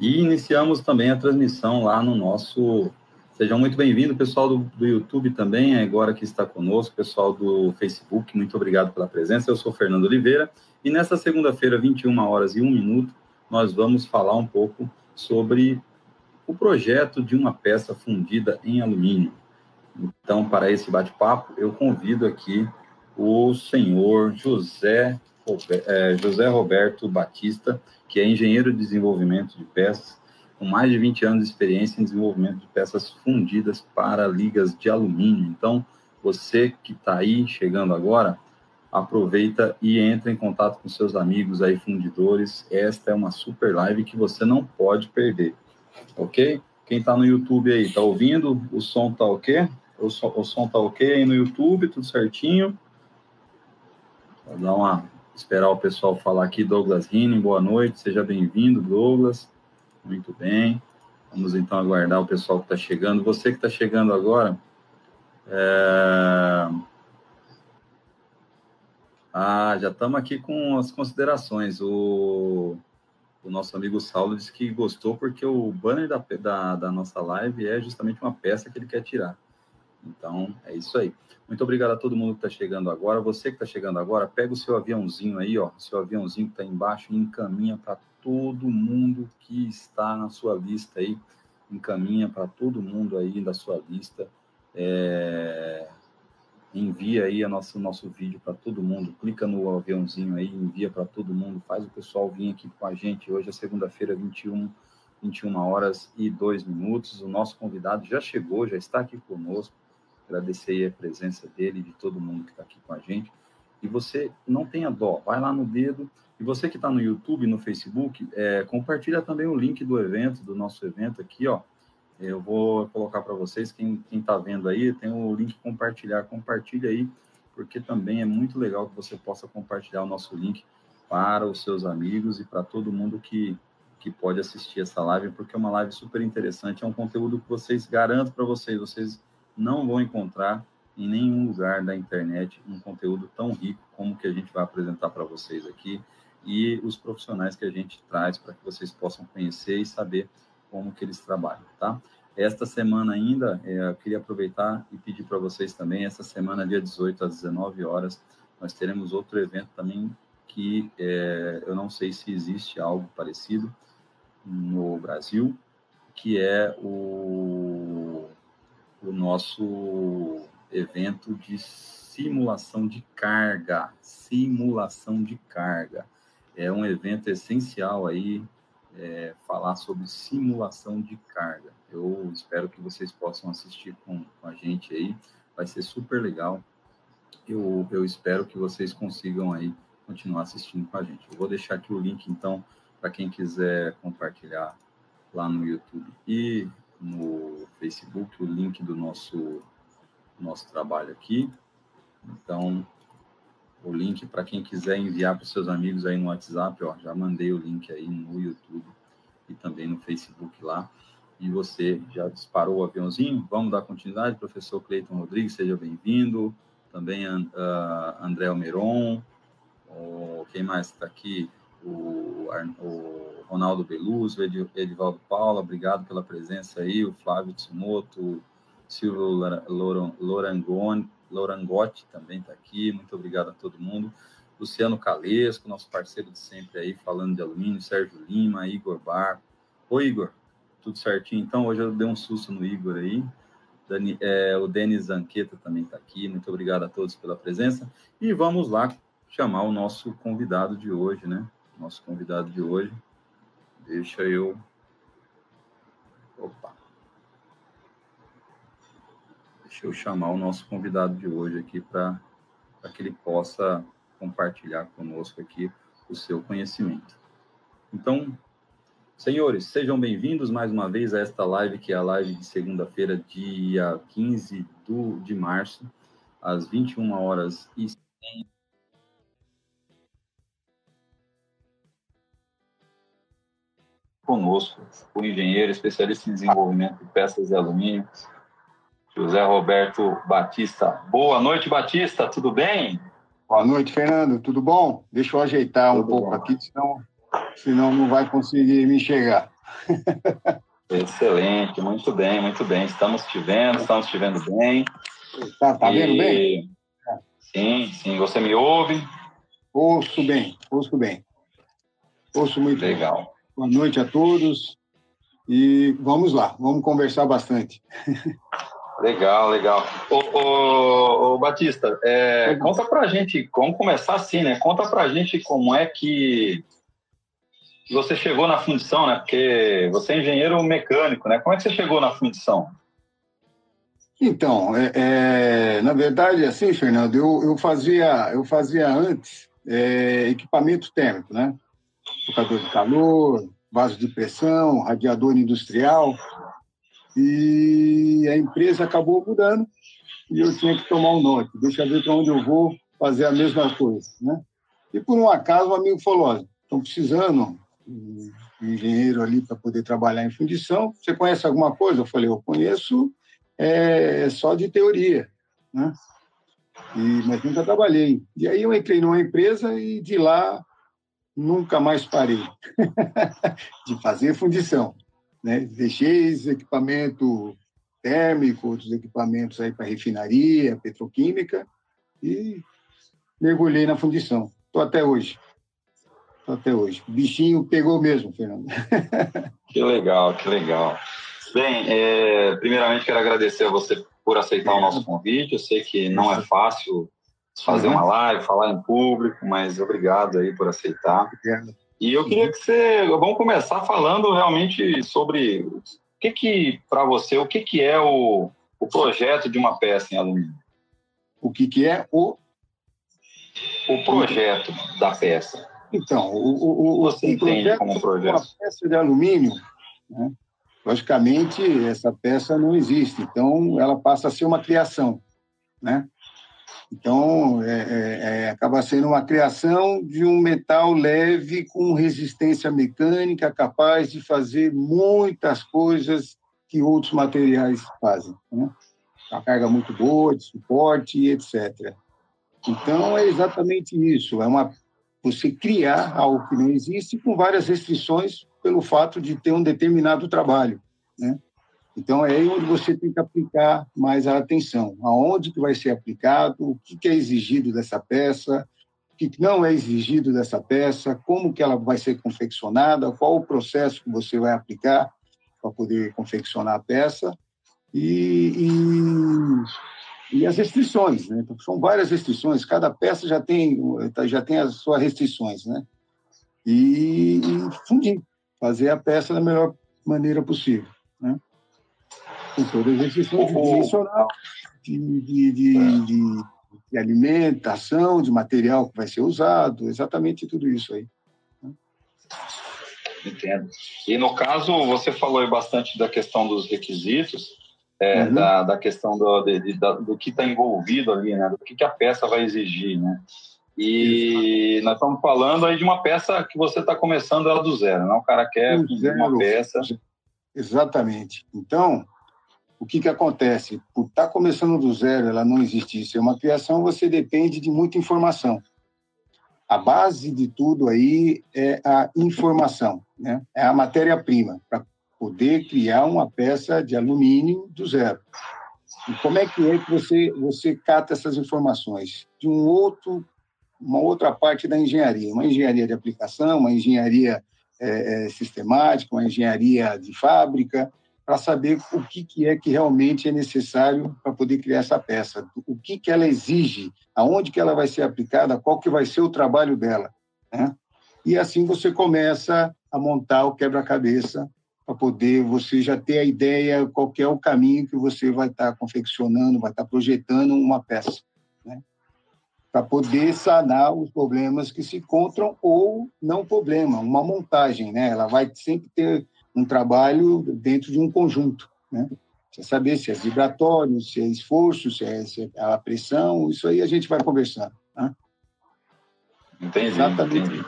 E iniciamos também a transmissão lá no nosso. Sejam muito bem-vindos, pessoal do, do YouTube também, agora que está conosco, pessoal do Facebook, muito obrigado pela presença. Eu sou Fernando Oliveira e nesta segunda-feira, 21 horas e 1 minuto, nós vamos falar um pouco sobre o projeto de uma peça fundida em alumínio. Então, para esse bate-papo, eu convido aqui o senhor José, José Roberto Batista, que é engenheiro de desenvolvimento de peças, com mais de 20 anos de experiência em desenvolvimento de peças fundidas para ligas de alumínio. Então, você que está aí chegando agora, aproveita e entra em contato com seus amigos aí fundidores. Esta é uma super live que você não pode perder, ok? Quem está no YouTube aí, está ouvindo? O som está ok? O som, o som tá ok aí no YouTube, tudo certinho? Vou dar uma esperar o pessoal falar aqui. Douglas Rine, boa noite, seja bem-vindo, Douglas. Muito bem. Vamos então aguardar o pessoal que está chegando. Você que está chegando agora, é... Ah, já estamos aqui com as considerações. O, o nosso amigo Saulo disse que gostou porque o banner da, da, da nossa live é justamente uma peça que ele quer tirar. Então, é isso aí. Muito obrigado a todo mundo que está chegando agora. Você que está chegando agora, pega o seu aviãozinho aí, ó, seu aviãozinho que está embaixo e encaminha para todo mundo que está na sua lista aí. Encaminha para todo mundo aí da sua lista. É... Envia aí o nosso, nosso vídeo para todo mundo. Clica no aviãozinho aí, envia para todo mundo. Faz o pessoal vir aqui com a gente. Hoje é segunda-feira, 21 21 horas e 2 minutos. O nosso convidado já chegou, já está aqui conosco agradecer a presença dele e de todo mundo que está aqui com a gente. E você não tenha dó, vai lá no dedo. E você que está no YouTube, no Facebook, é, compartilha também o link do evento, do nosso evento aqui, ó. Eu vou colocar para vocês, quem está vendo aí, tem o link compartilhar, compartilha aí, porque também é muito legal que você possa compartilhar o nosso link para os seus amigos e para todo mundo que, que pode assistir essa live, porque é uma live super interessante, é um conteúdo que vocês, garanto para vocês, vocês não vão encontrar em nenhum lugar da internet um conteúdo tão rico como que a gente vai apresentar para vocês aqui e os profissionais que a gente traz para que vocês possam conhecer e saber como que eles trabalham, tá? Esta semana ainda, é, eu queria aproveitar e pedir para vocês também, essa semana, dia 18 às 19 horas, nós teremos outro evento também que é, eu não sei se existe algo parecido no Brasil, que é o o nosso evento de simulação de carga. Simulação de carga. É um evento essencial aí, é, falar sobre simulação de carga. Eu espero que vocês possam assistir com, com a gente aí, vai ser super legal. Eu, eu espero que vocês consigam aí continuar assistindo com a gente. Eu vou deixar aqui o link, então, para quem quiser compartilhar lá no YouTube. E no Facebook o link do nosso, nosso trabalho aqui. Então, o link para quem quiser enviar para os seus amigos aí no WhatsApp, ó, já mandei o link aí no YouTube e também no Facebook lá. E você já disparou o aviãozinho? Vamos dar continuidade, professor Cleiton Rodrigues, seja bem-vindo. Também uh, André Almeron, oh, quem mais está aqui? O, o Ronaldo Beluso, Edivaldo Paula, obrigado pela presença aí, o Flávio Tsumoto, Silvio Lorangoni, Lorangotti também está aqui, muito obrigado a todo mundo. Luciano Calesco, nosso parceiro de sempre aí, falando de alumínio, Sérgio Lima, Igor Bar. Oi, Igor, tudo certinho? Então, hoje eu dei um susto no Igor aí. Dani, é, o Denis Zanqueta também está aqui, muito obrigado a todos pela presença. E vamos lá chamar o nosso convidado de hoje, né? Nosso convidado de hoje. Deixa eu. Opa. Deixa eu chamar o nosso convidado de hoje aqui para que ele possa compartilhar conosco aqui o seu conhecimento. Então, senhores, sejam bem-vindos mais uma vez a esta live, que é a live de segunda-feira, dia 15 do, de março, às 21 horas e conosco o engenheiro especialista em desenvolvimento de peças de alumínio, José Roberto Batista. Boa noite, Batista, tudo bem? Boa noite, Fernando, tudo bom? Deixa eu ajeitar tudo um pouco bom. aqui, senão, senão não vai conseguir me enxergar. Excelente, muito bem, muito bem. Estamos te vendo, estamos te vendo bem. Tá, tá vendo bem? Sim, sim. Você me ouve? Ouço bem, ouço bem. Ouço muito Legal. Bem. Boa noite a todos. E vamos lá, vamos conversar bastante. Legal, legal. Ô, ô, ô Batista, é, conta pra gente, vamos começar assim, né? Conta pra gente como é que você chegou na fundição, né? Porque você é engenheiro mecânico, né? Como é que você chegou na fundição? Então, é, é, na verdade, assim, Fernando, eu, eu, fazia, eu fazia antes é, equipamento térmico, né? Tocador de calor, vaso de pressão, radiador industrial. E a empresa acabou mudando e eu tinha que tomar um norte. Deixa eu ver para onde eu vou fazer a mesma coisa, né? E por um acaso, um amigo falou: estão precisando um engenheiro ali para poder trabalhar em fundição. Você conhece alguma coisa? Eu falei: eu conheço é, só de teoria, né? E, mas nunca trabalhei. E aí eu entrei numa empresa e de lá nunca mais parei de fazer fundição. Né? Deixei equipamento térmico, outros equipamentos aí para refinaria, petroquímica e mergulhei na fundição. Estou até hoje. Estou até hoje. O bichinho pegou mesmo, Fernando. que legal, que legal. Bem, é, primeiramente quero agradecer a você por aceitar o nosso convite. Eu sei que não é fácil fazer uhum. uma live, falar em público, mas obrigado aí por aceitar. Obrigado. E eu queria que você, vamos começar falando realmente sobre o que que, para você, o que que é o, o projeto de uma peça em alumínio? O que que é o? O projeto da peça. Então, o, o, você o entende como projeto? Uma peça de alumínio, né? logicamente, essa peça não existe, então ela passa a ser uma criação, né? Então, é, é, é, acaba sendo uma criação de um metal leve com resistência mecânica, capaz de fazer muitas coisas que outros materiais fazem. Né? Uma carga muito boa, de suporte, etc. Então, é exatamente isso. É uma, você criar algo que não existe com várias restrições pelo fato de ter um determinado trabalho. Né? Então, é aí onde você tem que aplicar mais a atenção. Aonde que vai ser aplicado, o que é exigido dessa peça, o que não é exigido dessa peça, como que ela vai ser confeccionada, qual o processo que você vai aplicar para poder confeccionar a peça e, e, e as restrições. Né? Então, são várias restrições, cada peça já tem, já tem as suas restrições. Né? E, e fundir, fazer a peça da melhor maneira possível. Né? Com todas as dimensional, de, de, de, de, de alimentação, de material que vai ser usado, exatamente tudo isso aí. Né? Entendo. E no caso, você falou bastante da questão dos requisitos, é, uhum. da, da questão do, de, de, do que está envolvido ali, né? Do que, que a peça vai exigir, né? E Exato. nós estamos falando aí de uma peça que você está começando ela do zero, não? O cara quer uma peça. Exatamente. Então, o que, que acontece? Por estar tá começando do zero, ela não existir, ser uma criação, você depende de muita informação. A base de tudo aí é a informação, né? é a matéria-prima, para poder criar uma peça de alumínio do zero. E como é que é que você, você cata essas informações? De um outro, uma outra parte da engenharia, uma engenharia de aplicação, uma engenharia é, é, sistemática, uma engenharia de fábrica, para saber o que, que é que realmente é necessário para poder criar essa peça, o que, que ela exige, aonde que ela vai ser aplicada, qual que vai ser o trabalho dela. Né? E assim você começa a montar o quebra-cabeça para poder você já ter a ideia qual é o caminho que você vai estar tá confeccionando, vai estar tá projetando uma peça, né? para poder sanar os problemas que se encontram ou não problema, uma montagem, né? Ela vai sempre ter um trabalho dentro de um conjunto, né? Você saber se é vibratório, se é esforço, se é, se é a pressão, isso aí a gente vai conversando. Né? Entendi, Exatamente. Entendi.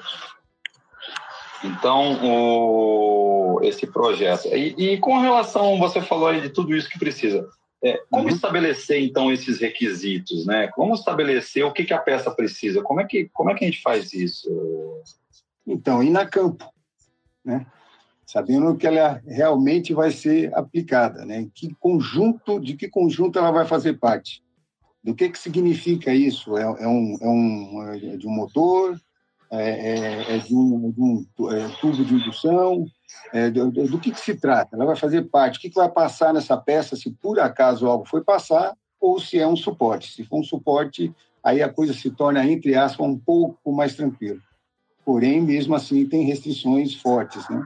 Então, o, esse projeto. E, e, com relação, você falou aí de tudo isso que precisa. É, como uhum. estabelecer, então, esses requisitos? Né? Como estabelecer o que, que a peça precisa? Como é, que, como é que a gente faz isso? Então, ir na campo. Né? Sabendo que ela realmente vai ser aplicada, né? Que conjunto, de que conjunto ela vai fazer parte? Do que que significa isso? É, é um, é um é de um motor? É, é, é de um, de um é, tubo de indução? É, do, do, que que se trata? Ela vai fazer parte? O que que vai passar nessa peça? Se por acaso algo foi passar ou se é um suporte? Se for um suporte, aí a coisa se torna entre aspas um pouco mais tranquila. Porém, mesmo assim, tem restrições fortes, né?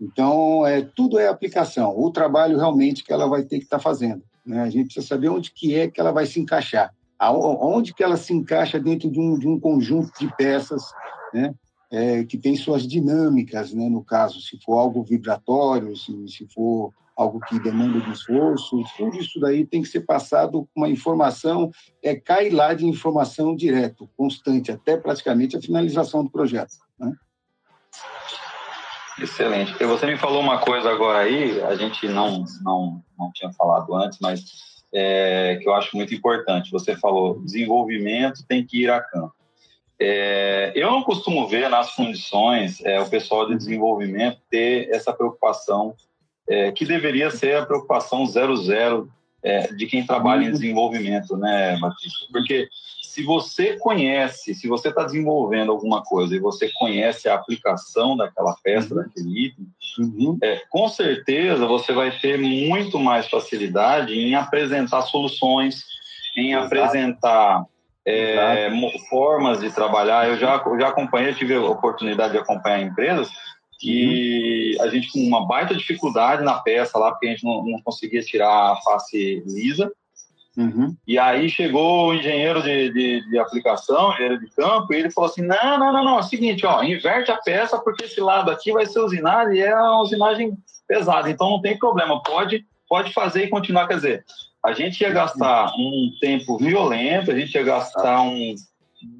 Então, é, tudo é aplicação. O trabalho realmente que ela vai ter que estar tá fazendo. Né? A gente precisa saber onde que é que ela vai se encaixar. Onde que ela se encaixa dentro de um, de um conjunto de peças, né? É, que tem suas dinâmicas, né? no caso, se for algo vibratório, se, se for algo que demanda de esforço, tudo isso daí tem que ser passado com uma informação, é, cai lá de informação direto, constante, até praticamente a finalização do projeto. Né? Excelente. E você me falou uma coisa agora aí, a gente não, não, não tinha falado antes, mas é, que eu acho muito importante. Você falou, desenvolvimento tem que ir a campo. É, eu não costumo ver nas fundições é, o pessoal de desenvolvimento ter essa preocupação, é, que deveria ser a preocupação zero zero é, de quem trabalha em desenvolvimento, né, Batista? Porque se você conhece, se você está desenvolvendo alguma coisa e você conhece a aplicação daquela peça, uhum. daquele item, uhum. é, com certeza você vai ter muito mais facilidade em apresentar soluções, em Exato. apresentar é, formas de trabalhar. Eu já, eu já acompanhei, tive a oportunidade de acompanhar empresas que uhum. a gente com uma baita dificuldade na peça lá, porque a gente não, não conseguia tirar a face lisa, Uhum. E aí chegou o engenheiro de, de, de, aplicação, engenheiro de campo, e ele falou assim: não, não, não, não, é o seguinte, ó, inverte a peça, porque esse lado aqui vai ser usinado e é uma usinagem pesada, então não tem problema, pode, pode fazer e continuar. Quer dizer, a gente ia gastar um tempo violento, a gente ia gastar um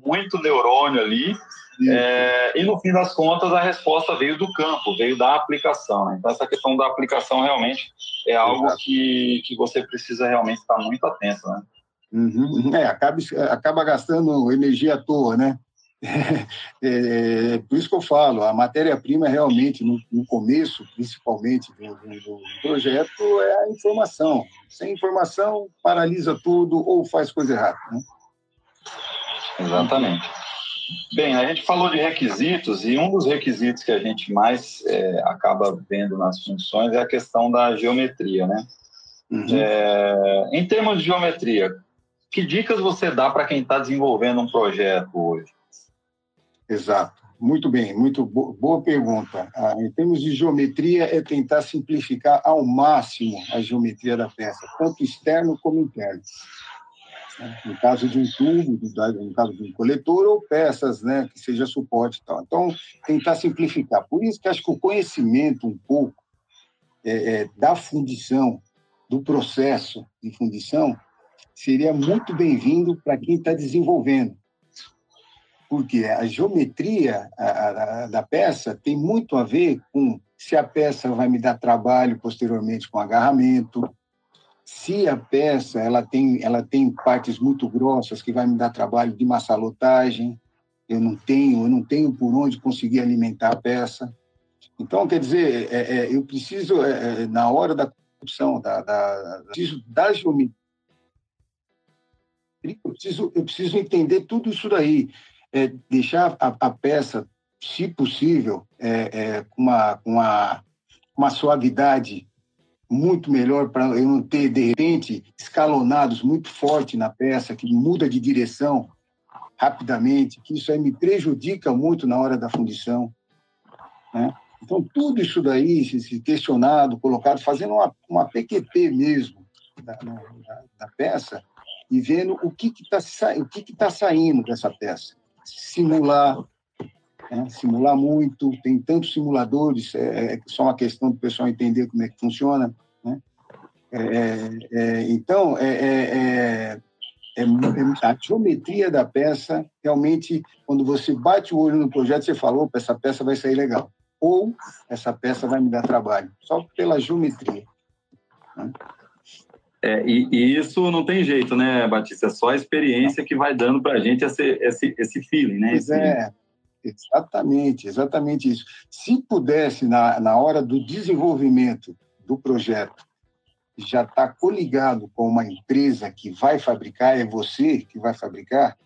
muito neurônio ali, é, e no fim das contas, a resposta veio do campo, veio da aplicação. Né? Então, essa questão da aplicação realmente é algo que, que você precisa realmente estar muito atento. Né? Uhum. É, acaba, acaba gastando energia à toa, né? É, é, por isso que eu falo, a matéria-prima realmente, no, no, começo, principalmente do, do, do, projeto, é a informação. Sem informação, paralisa tudo ou faz coisa errada. Né? Exatamente. Bem, a gente falou de requisitos e um dos requisitos que a gente mais é, acaba vendo nas funções é a questão da geometria, né? Uhum. É, em termos de geometria, que dicas você dá para quem está desenvolvendo um projeto hoje? Exato. Muito bem, muito boa pergunta. Ah, em termos de geometria, é tentar simplificar ao máximo a geometria da peça, tanto externo como interno no caso de um tubo, no caso de um coletor, ou peças, né, que seja suporte e tal. Então, tentar simplificar. Por isso que acho que o conhecimento um pouco é, é, da fundição, do processo de fundição, seria muito bem-vindo para quem está desenvolvendo. Porque a geometria a, a, da peça tem muito a ver com se a peça vai me dar trabalho posteriormente com agarramento, se a peça ela tem, ela tem partes muito grossas que vai me dar trabalho de massalotagem, eu não tenho, eu não tenho por onde conseguir alimentar a peça. Então, quer dizer, é, é, eu preciso, é, é na hora da construção, da, da, preciso da geometria, eu preciso, eu preciso entender tudo isso daí, é, deixar a, a, peça, se possível, é, com uma, uma, uma suavidade muito melhor para eu não ter, de repente, escalonados muito forte na peça, que muda de direção rapidamente, que isso aí me prejudica muito na hora da fundição. Né? Então, tudo isso daí, se questionado, colocado, fazendo uma, uma PQP mesmo da, da, da peça e vendo o que está o que que tá saindo dessa peça. Simular, né? simular muito, tem tantos simuladores, é, é, só uma questão do pessoal entender como é que funciona. Né? É, é, é então, é, é, é, a geometria da peça, realmente, quando você bate o olho no projeto, você falou, essa peça vai sair legal. Ou essa peça vai me dar trabalho, só pela geometria. Né? É, e, e, isso não tem jeito, né, Batista? É só a experiência que vai dando para a gente esse, esse, esse feeling, né? Pois esse... é, Exatamente, exatamente isso. Se pudesse, na, na hora do desenvolvimento do projeto, já está coligado com uma empresa que vai fabricar, é você que vai fabricar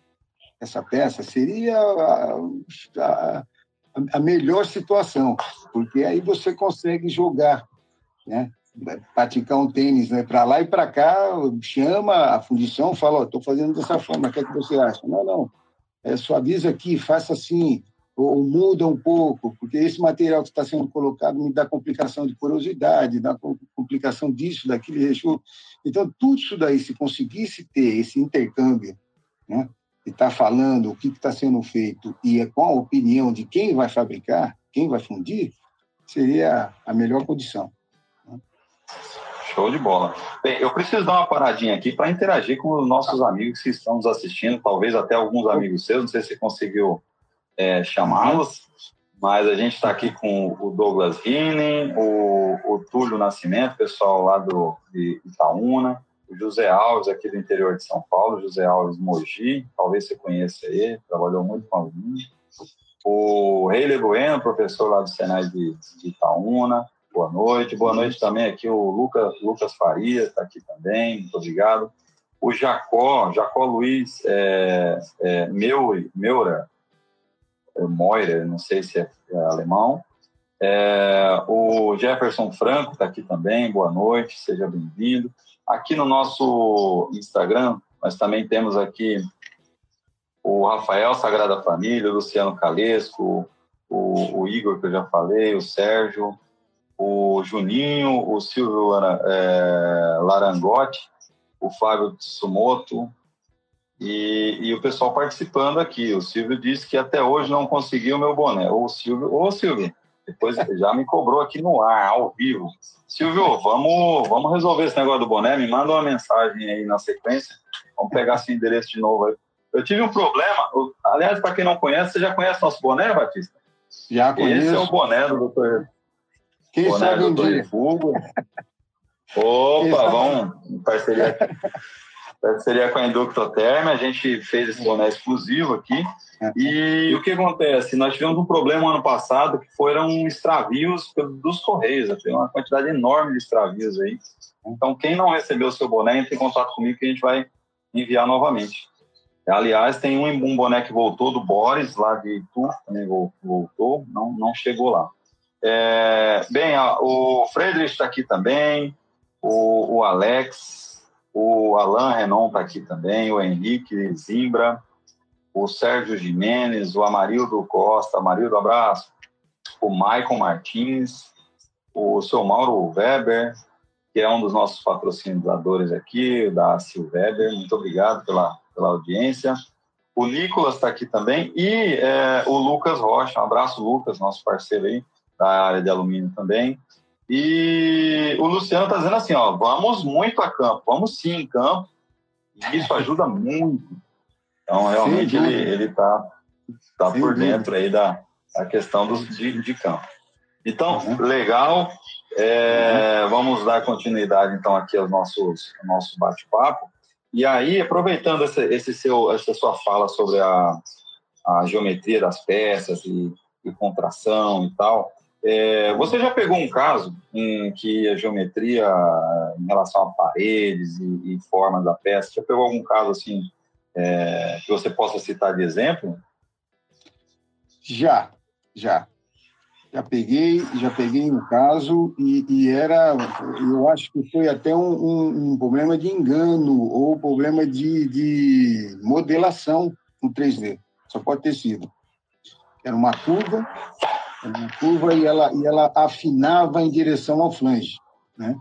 essa peça, seria a, a, a melhor situação, porque aí você consegue jogar, né? praticar um tênis né? para lá e para cá, chama a fundição, fala, estou fazendo dessa forma, o que é que você acha? Não, não, é, aqui, faça assim, ou muda um pouco, porque esse material que está sendo colocado me dá complicação de porosidade, dá complicação disso, daquilo, rechô. Então, tudo isso daí, se conseguisse ter esse intercâmbio, né, e está falando o que está sendo feito e é com a opinião de quem vai fabricar, quem vai fundir, seria a melhor condição. Né. Show de bola. Bem, eu preciso dar uma paradinha aqui para interagir com os nossos amigos que estão nos assistindo, talvez até alguns amigos seus, não sei se você conseguiu é, chamá-los, mas a gente está aqui com o Douglas Rinen, o, o Túlio Nascimento, pessoal lá do, de Itaúna, o José Alves, aqui do interior de São Paulo, José Alves Mogi, talvez você conheça ele, trabalhou muito com alguém. O Reile Bueno, professor lá do Senai de, de Itaúna, boa noite. Boa noite também aqui o Lucas, Lucas Faria, está aqui também, muito obrigado. O Jacó, Jacó Luiz é, é, Meura, é, Moira, não sei se é, é alemão. É, o Jefferson Franco está aqui também, boa noite, seja bem-vindo. Aqui no nosso Instagram, nós também temos aqui o Rafael Sagrada Família, o Luciano Calesco, o, o Igor, que eu já falei, o Sérgio, o Juninho, o Silvio é, Larangotti, o Fábio Tsumoto, e, e, o pessoal participando aqui. O Silvio disse que até hoje não conseguiu o meu boné. Ô, Silvio, ô, Silvio, depois já me cobrou aqui no ar, ao vivo. Silvio, vamos, vamos resolver esse negócio do boné. Me manda uma mensagem aí na sequência. Vamos pegar esse endereço de novo aí. Eu tive um problema. Aliás, para quem não conhece, você já conhece nosso boné, Batista? Já conheço. Esse é o boné do doutor. Quem boné sabe do doutor Fugo. Opa, vamos. Parceria parceria com a Inductoterm, a gente fez esse boné exclusivo aqui. E o que acontece? Nós tivemos um problema ano passado que foram extravios dos Correios, tem uma quantidade enorme de extravios aí. Então, quem não recebeu o seu boné, entre em contato comigo que a gente vai enviar novamente. Aliás, tem um, um boné que voltou do Boris, lá de Itu, também voltou, não, não chegou lá. É, bem, o Friedrich está aqui também, o, o Alex, o Alain Renon está aqui também, o Henrique Zimbra, o Sérgio Jimenez, o Amarildo Costa, Amarildo, abraço, o Maicon Martins, o seu Mauro Weber, que é um dos nossos patrocinadores aqui, da Sil Weber, muito obrigado pela, pela audiência. O Nicolas está aqui também e é, o Lucas Rocha, um abraço, Lucas, nosso parceiro aí da área de alumínio também. E o Luciano está dizendo assim, ó, vamos muito a campo, vamos sim em campo, e isso ajuda muito. Então, realmente, ele, ele tá, tá por dentro aí da, da questão dos, de, de campo. Então, uhum. legal. É, uhum. Vamos dar continuidade, então, aqui ao, nossos, ao nosso bate-papo. E aí, aproveitando essa, esse seu, essa sua fala sobre a, a geometria das peças e, e contração e tal, é, você já pegou um caso em que a geometria em relação a paredes e, e formas da peça, já pegou algum caso assim é, que você possa citar de exemplo? Já, já. Já peguei, já peguei um caso e, e era, eu acho que foi até um, um, um problema de engano ou problema de, de modelação no 3D. Só pode ter sido. Era uma curva uma curva e ela, e ela afinava em direção ao flange, né?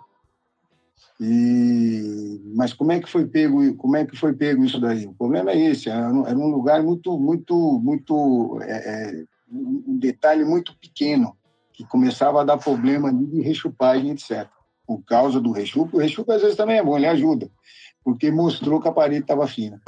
E, mas como é que foi pego como é que foi pego isso daí? O problema é esse um, era um lugar muito muito muito é, é, um detalhe muito pequeno que começava a dar problema de rechupagem etc por causa do rechupo o rechupo às vezes também é bom ele ajuda porque mostrou que a parede estava fina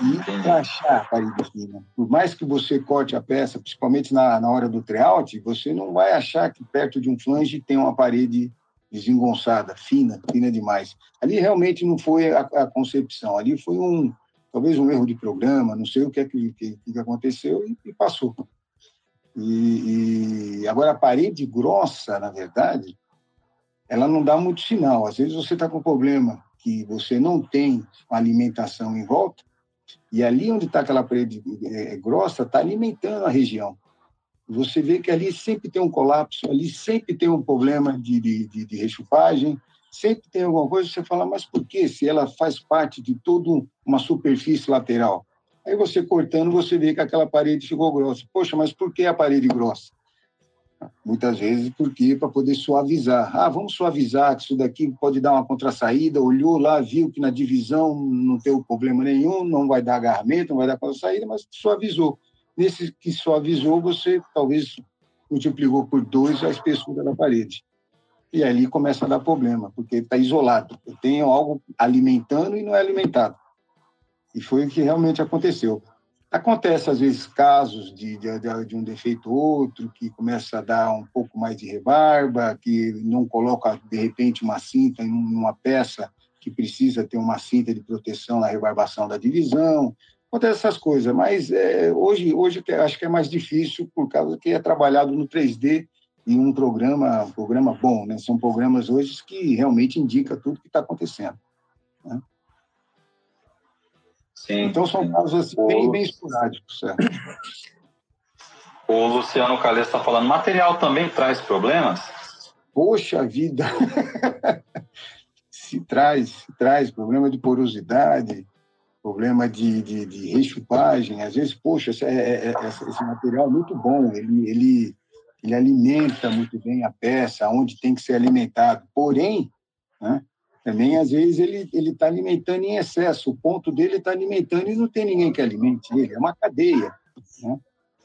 e encaixar a parede fina. Por mais que você corte a peça, principalmente na, na hora do tryout, você não vai achar que perto de um flange tem uma parede desengonçada, fina, fina demais. Ali realmente não foi a, a concepção, ali foi um, talvez um erro de programa, não sei o que, é que, que, que aconteceu e, e passou. E, e, agora a parede grossa, na verdade, ela não dá muito sinal. Às vezes você está com um problema que você não tem alimentação em volta e ali onde está aquela parede é, grossa está alimentando a região. Você vê que ali sempre tem um colapso, ali sempre tem um problema de, de, de, de rechupagem, sempre tem alguma coisa, você fala, mas por que? Se ela faz parte de toda uma superfície lateral. Aí você cortando, você vê que aquela parede ficou grossa. Poxa, mas por que a parede grossa? Muitas vezes porque para poder suavizar. Ah, vamos suavizar, que isso daqui pode dar uma contrasaída. Olhou lá, viu que na divisão não tem problema nenhum, não vai dar agarramento, não vai dar contrasaída, mas suavizou. Nesse que suavizou, você talvez multiplicou por dois a espessura da parede e ali começa a dar problema, porque está isolado. Tenho algo alimentando e não é alimentado. E foi o que realmente aconteceu. Acontece, às vezes, casos de, de, de, um defeito outro, que começa a dar um pouco mais de rebarba, que não coloca, de repente, uma cinta em uma peça que precisa ter uma cinta de proteção na rebarbação da divisão. Acontece essas coisas, mas é, hoje, hoje acho que é mais difícil, por causa que é trabalhado no 3D e um programa, um programa bom, né? São programas hoje que realmente indicam tudo que está acontecendo. Né? Sim, então são sim. casos assim, bem, bem esporádicos, certo? O Luciano Calês está falando, material também traz problemas? Poxa vida! se traz, se traz problema de porosidade, problema de, de, de rechupagem. Às vezes, poxa, esse, é, é, é esse material é muito bom, ele, ele ele alimenta muito bem a peça, onde tem que ser alimentado. Porém, né, também às vezes ele está alimentando em excesso. O ponto dele está alimentando e não tem ninguém que alimente ele. É uma cadeia. Né?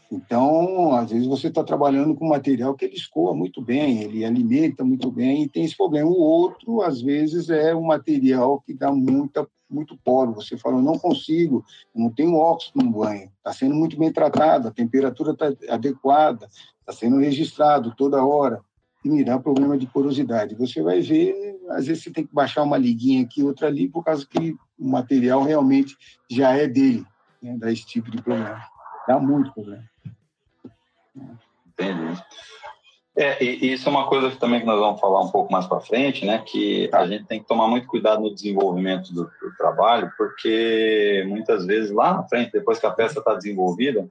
Então, às vezes você está trabalhando com material que ele escoa muito bem, ele alimenta muito bem e tem esse problema. O outro, às vezes, é um material que dá muita, muito poro. Você fala, não consigo, não tenho óxido no banho, está sendo muito bem tratado, a temperatura está adequada, está sendo registrado toda hora e me dá problema de porosidade. Você vai ver, às vezes você tem que baixar uma liguinha aqui, outra ali, por causa que o material realmente já é dele, né, dá esse tipo de problema. Dá muito problema. Entendi. É, e isso é uma coisa que também que nós vamos falar um pouco mais para frente, né? Que a gente tem que tomar muito cuidado no desenvolvimento do, do trabalho, porque muitas vezes lá na frente, depois que a peça está desenvolvida,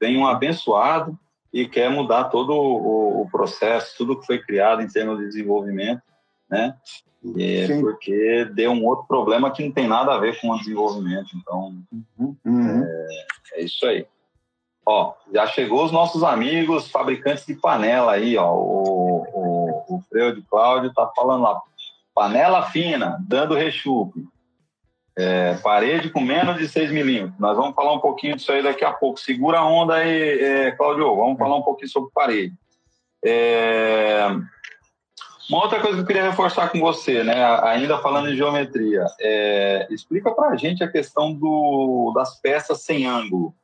vem um abençoado e quer mudar todo o, o, processo, tudo que foi criado em termos de desenvolvimento, né? É porque deu um outro problema que não tem nada a ver com o desenvolvimento. Então, uhum. é, é, isso aí. Ó, já chegou os nossos amigos fabricantes de panela aí, ó. O, o, o Freio de Cláudio tá falando lá, panela fina, dando rechupe. É, parede com menos de 6 milímetros. Nós vamos falar um pouquinho disso aí daqui a pouco. Segura a onda aí, é, Claudio. Vamos falar um pouquinho sobre parede. É... Uma outra coisa que eu queria reforçar com você, né, ainda falando em geometria, é... explica para a gente a questão do, das peças sem ângulo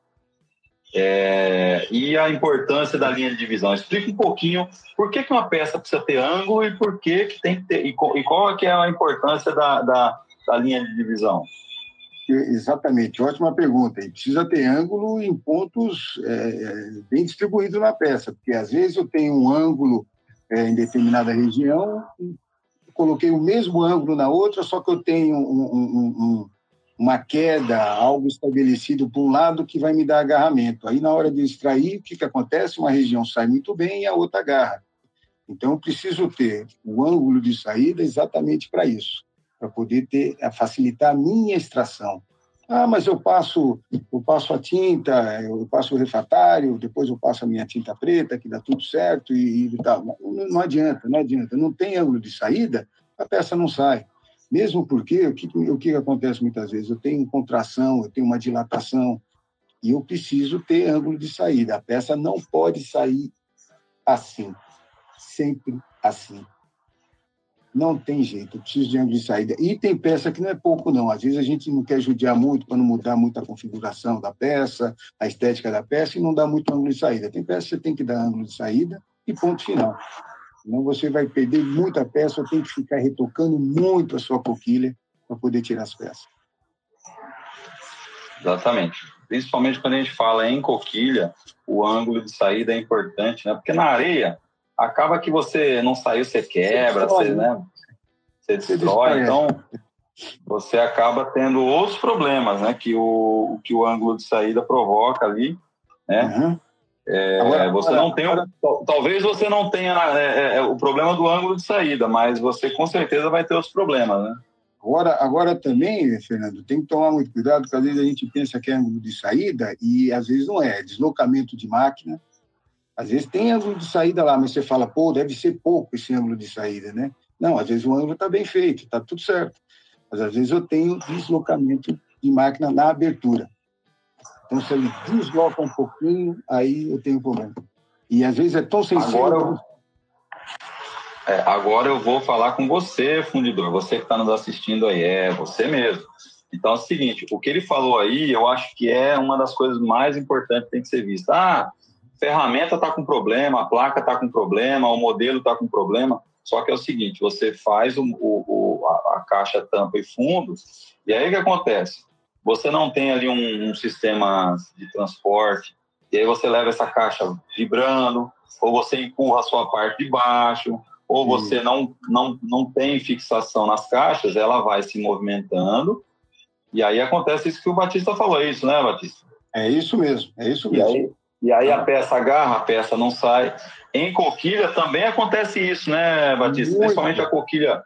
é... e a importância da linha de divisão. Explica um pouquinho por que, que uma peça precisa ter ângulo e por que, que tem que ter e qual é, que é a importância da, da linha de divisão? Exatamente, ótima pergunta. E precisa ter ângulo em pontos é, bem distribuídos na peça, porque às vezes eu tenho um ângulo é, em determinada região, coloquei o mesmo ângulo na outra, só que eu tenho um, um, um, uma queda, algo estabelecido por um lado que vai me dar agarramento. Aí, na hora de extrair, o que, que acontece? Uma região sai muito bem e a outra agarra. Então, eu preciso ter o ângulo de saída exatamente para isso para poder ter, facilitar a minha extração. Ah, mas eu passo, eu passo a tinta, eu passo o refratário, depois eu passo a minha tinta preta, que dá tudo certo e, e tal. Não, não adianta, não adianta. Não tem ângulo de saída, a peça não sai. Mesmo porque o que, o que acontece muitas vezes? Eu tenho contração, eu tenho uma dilatação e eu preciso ter ângulo de saída. A peça não pode sair assim, sempre assim. Não tem jeito, eu preciso de ângulo de saída. E tem peça que não é pouco, não. Às vezes a gente não quer judiar muito para não mudar muito a configuração da peça, a estética da peça, e não dá muito ângulo de saída. Tem peça que você tem que dar ângulo de saída e ponto final. Senão você vai perder muita peça, ou tem que ficar retocando muito a sua coquilha para poder tirar as peças. Exatamente. Principalmente quando a gente fala em coquilha, o ângulo de saída é importante, né? Porque na areia, acaba que você não saiu, você quebra, você, você né? Você destrói, então você acaba tendo outros problemas, né? Que o, que o ângulo de saída provoca ali, né? Uhum. É, agora, você agora, não tem, agora... talvez você não tenha é, é, é, o problema do ângulo de saída, mas você com certeza vai ter outros problemas, né? Agora, agora também, Fernando, tem que tomar muito cuidado, porque às vezes a gente pensa que é ângulo de saída e às vezes não é, é deslocamento de máquina. Às vezes tem ângulo de saída lá, mas você fala, pô, deve ser pouco esse ângulo de saída, né? Não, às vezes o ângulo está bem feito, está tudo certo. Mas às vezes eu tenho deslocamento de máquina na abertura. Então, se ele desloca um pouquinho, aí eu tenho problema. E às vezes é tão sensível. Agora eu, é, agora eu vou falar com você, fundidor, você que está nos assistindo aí, é você mesmo. Então é o seguinte: o que ele falou aí, eu acho que é uma das coisas mais importantes que tem que ser vista. Ah, ferramenta está com problema, a placa está com problema, o modelo está com problema. Só que é o seguinte: você faz o, o, a, a, caixa tampa e fundo, e aí o que acontece? Você não tem ali um, um sistema de transporte, e aí você leva essa caixa vibrando, ou você empurra a sua parte de baixo, ou você não, não, não tem fixação nas caixas, ela vai se movimentando, e aí acontece isso que o Batista falou, é isso, né, Batista? É isso mesmo, é isso mesmo. E aí, e aí a peça agarra, a peça não sai. Em coquilha também acontece isso, né, Batista? Muito. Principalmente a coquilha.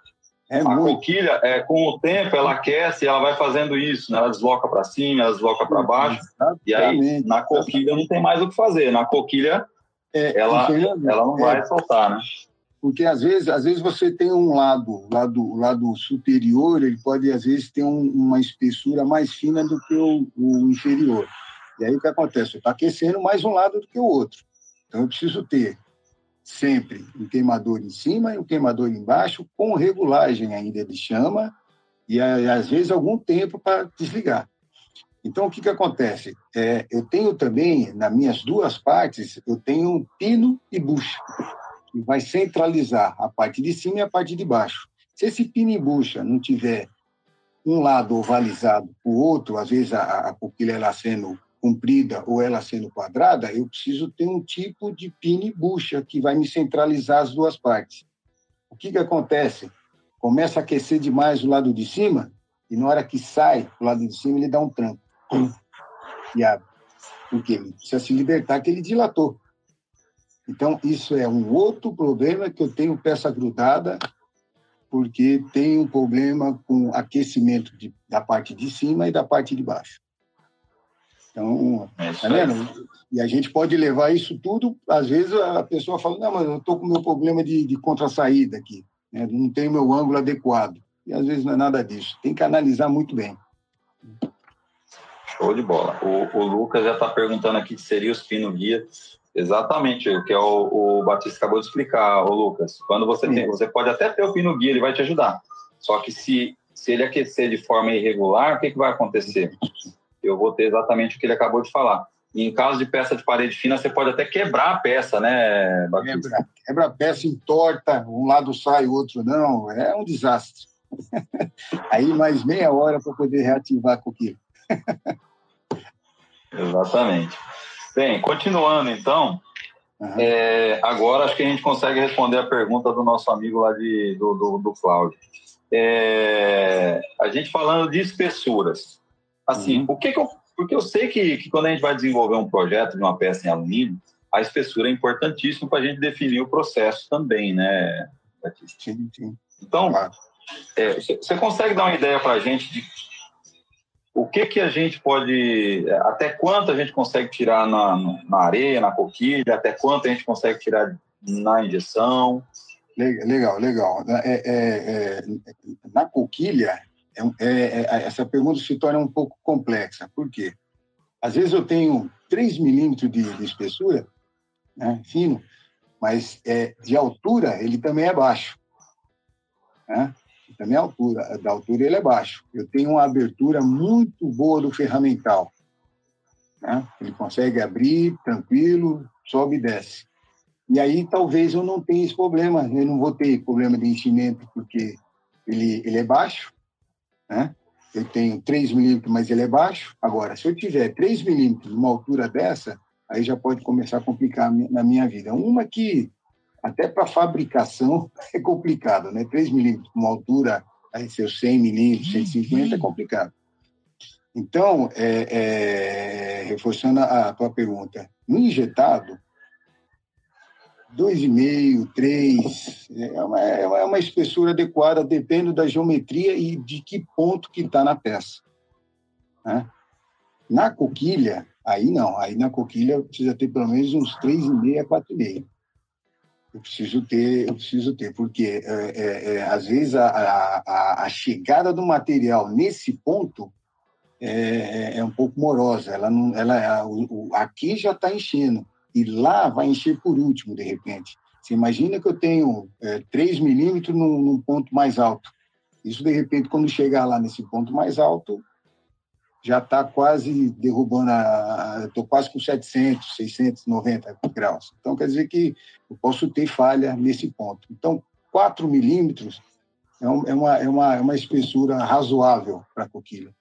É a muito. coquilha, é, com o tempo, ela aquece, ela vai fazendo isso, né? ela desloca para cima, ela desloca para baixo. Exatamente. E aí, na coquilha, não tem mais o que fazer. Na coquilha, é, ela, ela não vai é. soltar, né? Porque às vezes, às vezes você tem um lado, lado, lado superior, ele pode às vezes ter um, uma espessura mais fina do que o, o inferior. E aí o que acontece? Está aquecendo mais um lado do que o outro. Então eu preciso ter sempre um queimador em cima e um queimador embaixo, com regulagem ainda de chama, e às vezes algum tempo para desligar. Então, o que, que acontece? É, eu tenho também, nas minhas duas partes, eu tenho um pino e bucha, que vai centralizar a parte de cima e a parte de baixo. Se esse pino e bucha não tiver um lado ovalizado, o outro, às vezes a, a pupila ela sendo comprida ou ela sendo quadrada, eu preciso ter um tipo de pine bucha que vai me centralizar as duas partes. O que, que acontece? Começa a aquecer demais o lado de cima e na hora que sai o lado de cima ele dá um tranco e abre. Porque ele precisa se libertar que ele dilatou. Então, isso é um outro problema que eu tenho peça grudada, porque tem um problema com aquecimento de, da parte de cima e da parte de baixo. Então, é tá vendo? E a gente pode levar isso tudo, às vezes a pessoa fala, não, mas eu estou com o meu problema de, de contra-saída aqui, né? não tenho meu ângulo adequado. E às vezes não é nada disso. Tem que analisar muito bem. Show de bola. O, o Lucas já está perguntando aqui se seria os pino guia. Exatamente, o que é o, o Batista acabou de explicar, o Lucas. Quando você tem, você pode até ter o pino guia, ele vai te ajudar. Só que se, se ele aquecer de forma irregular, o que, que vai acontecer? Eu vou ter exatamente o que ele acabou de falar. E em caso de peça de parede fina, você pode até quebrar a peça, né, Quebra, quebra a peça, entorta, um lado sai, o outro não. É um desastre. Aí mais meia hora para poder reativar com aquilo. Exatamente. Bem, continuando então, uhum. é, agora acho que a gente consegue responder a pergunta do nosso amigo lá de, do, do, do Cláudio. É, a gente falando de espessuras. Assim, uhum. o que, que eu. Porque eu sei que, que quando a gente vai desenvolver um projeto de uma peça em alumínio, a espessura é importantíssima para a gente definir o processo também, né, Batista? Sim, sim. Então, é, você consegue dar uma ideia para a gente de o que, que a gente pode, até quanto a gente consegue tirar na, na areia, na coquilha, até quanto a gente consegue tirar na injeção? Legal, legal. É, é, é, na coquilha, é, é, é, essa pergunta se torna um pouco complexa. Por quê? Às vezes eu tenho 3 milímetros de, de, espessura, né, fino, mas é, de altura ele também é baixo. Né? Também a altura, da altura ele é baixo. Eu tenho uma abertura muito boa do ferramental. Né? Ele consegue abrir tranquilo, sobe e desce. E aí talvez eu não tenha esse problema, eu não vou ter problema de enchimento porque ele, ele é baixo, né? eu tenho 3 milímetros, mas ele é baixo. Agora, se eu tiver 3 milímetros numa altura dessa, aí já pode começar a complicar na minha vida. Uma que, até para fabricação, é complicado, né? 3 milímetros, uma altura, aí seus 100 milímetros, 150, é complicado. Então, é, é, reforçando a tua pergunta, no injetado, 2,5, 3, é uma, é uma espessura adequada, depende da geometria e de que ponto que está na peça. Né? Na coquilha, aí não, aí na coquilha precisa ter pelo menos uns 3,5 a 4,5. Eu preciso ter, eu preciso ter, porque é, é, é, às vezes a, a, a, chegada do material nesse ponto é, é um pouco morosa. Ela não, ela, o, o, aqui já está enchendo e lá vai encher por último, de repente. Você imagina que eu tenho é, 3 milímetros num, num, ponto mais alto. Isso, de repente, quando chegar lá nesse ponto mais alto, já está quase derrubando a. Estou quase com 700, 690 graus. Então, quer dizer que eu posso ter falha nesse ponto. Então, 4 milímetros é, um, é, uma, é, uma, é uma espessura razoável para coquilha.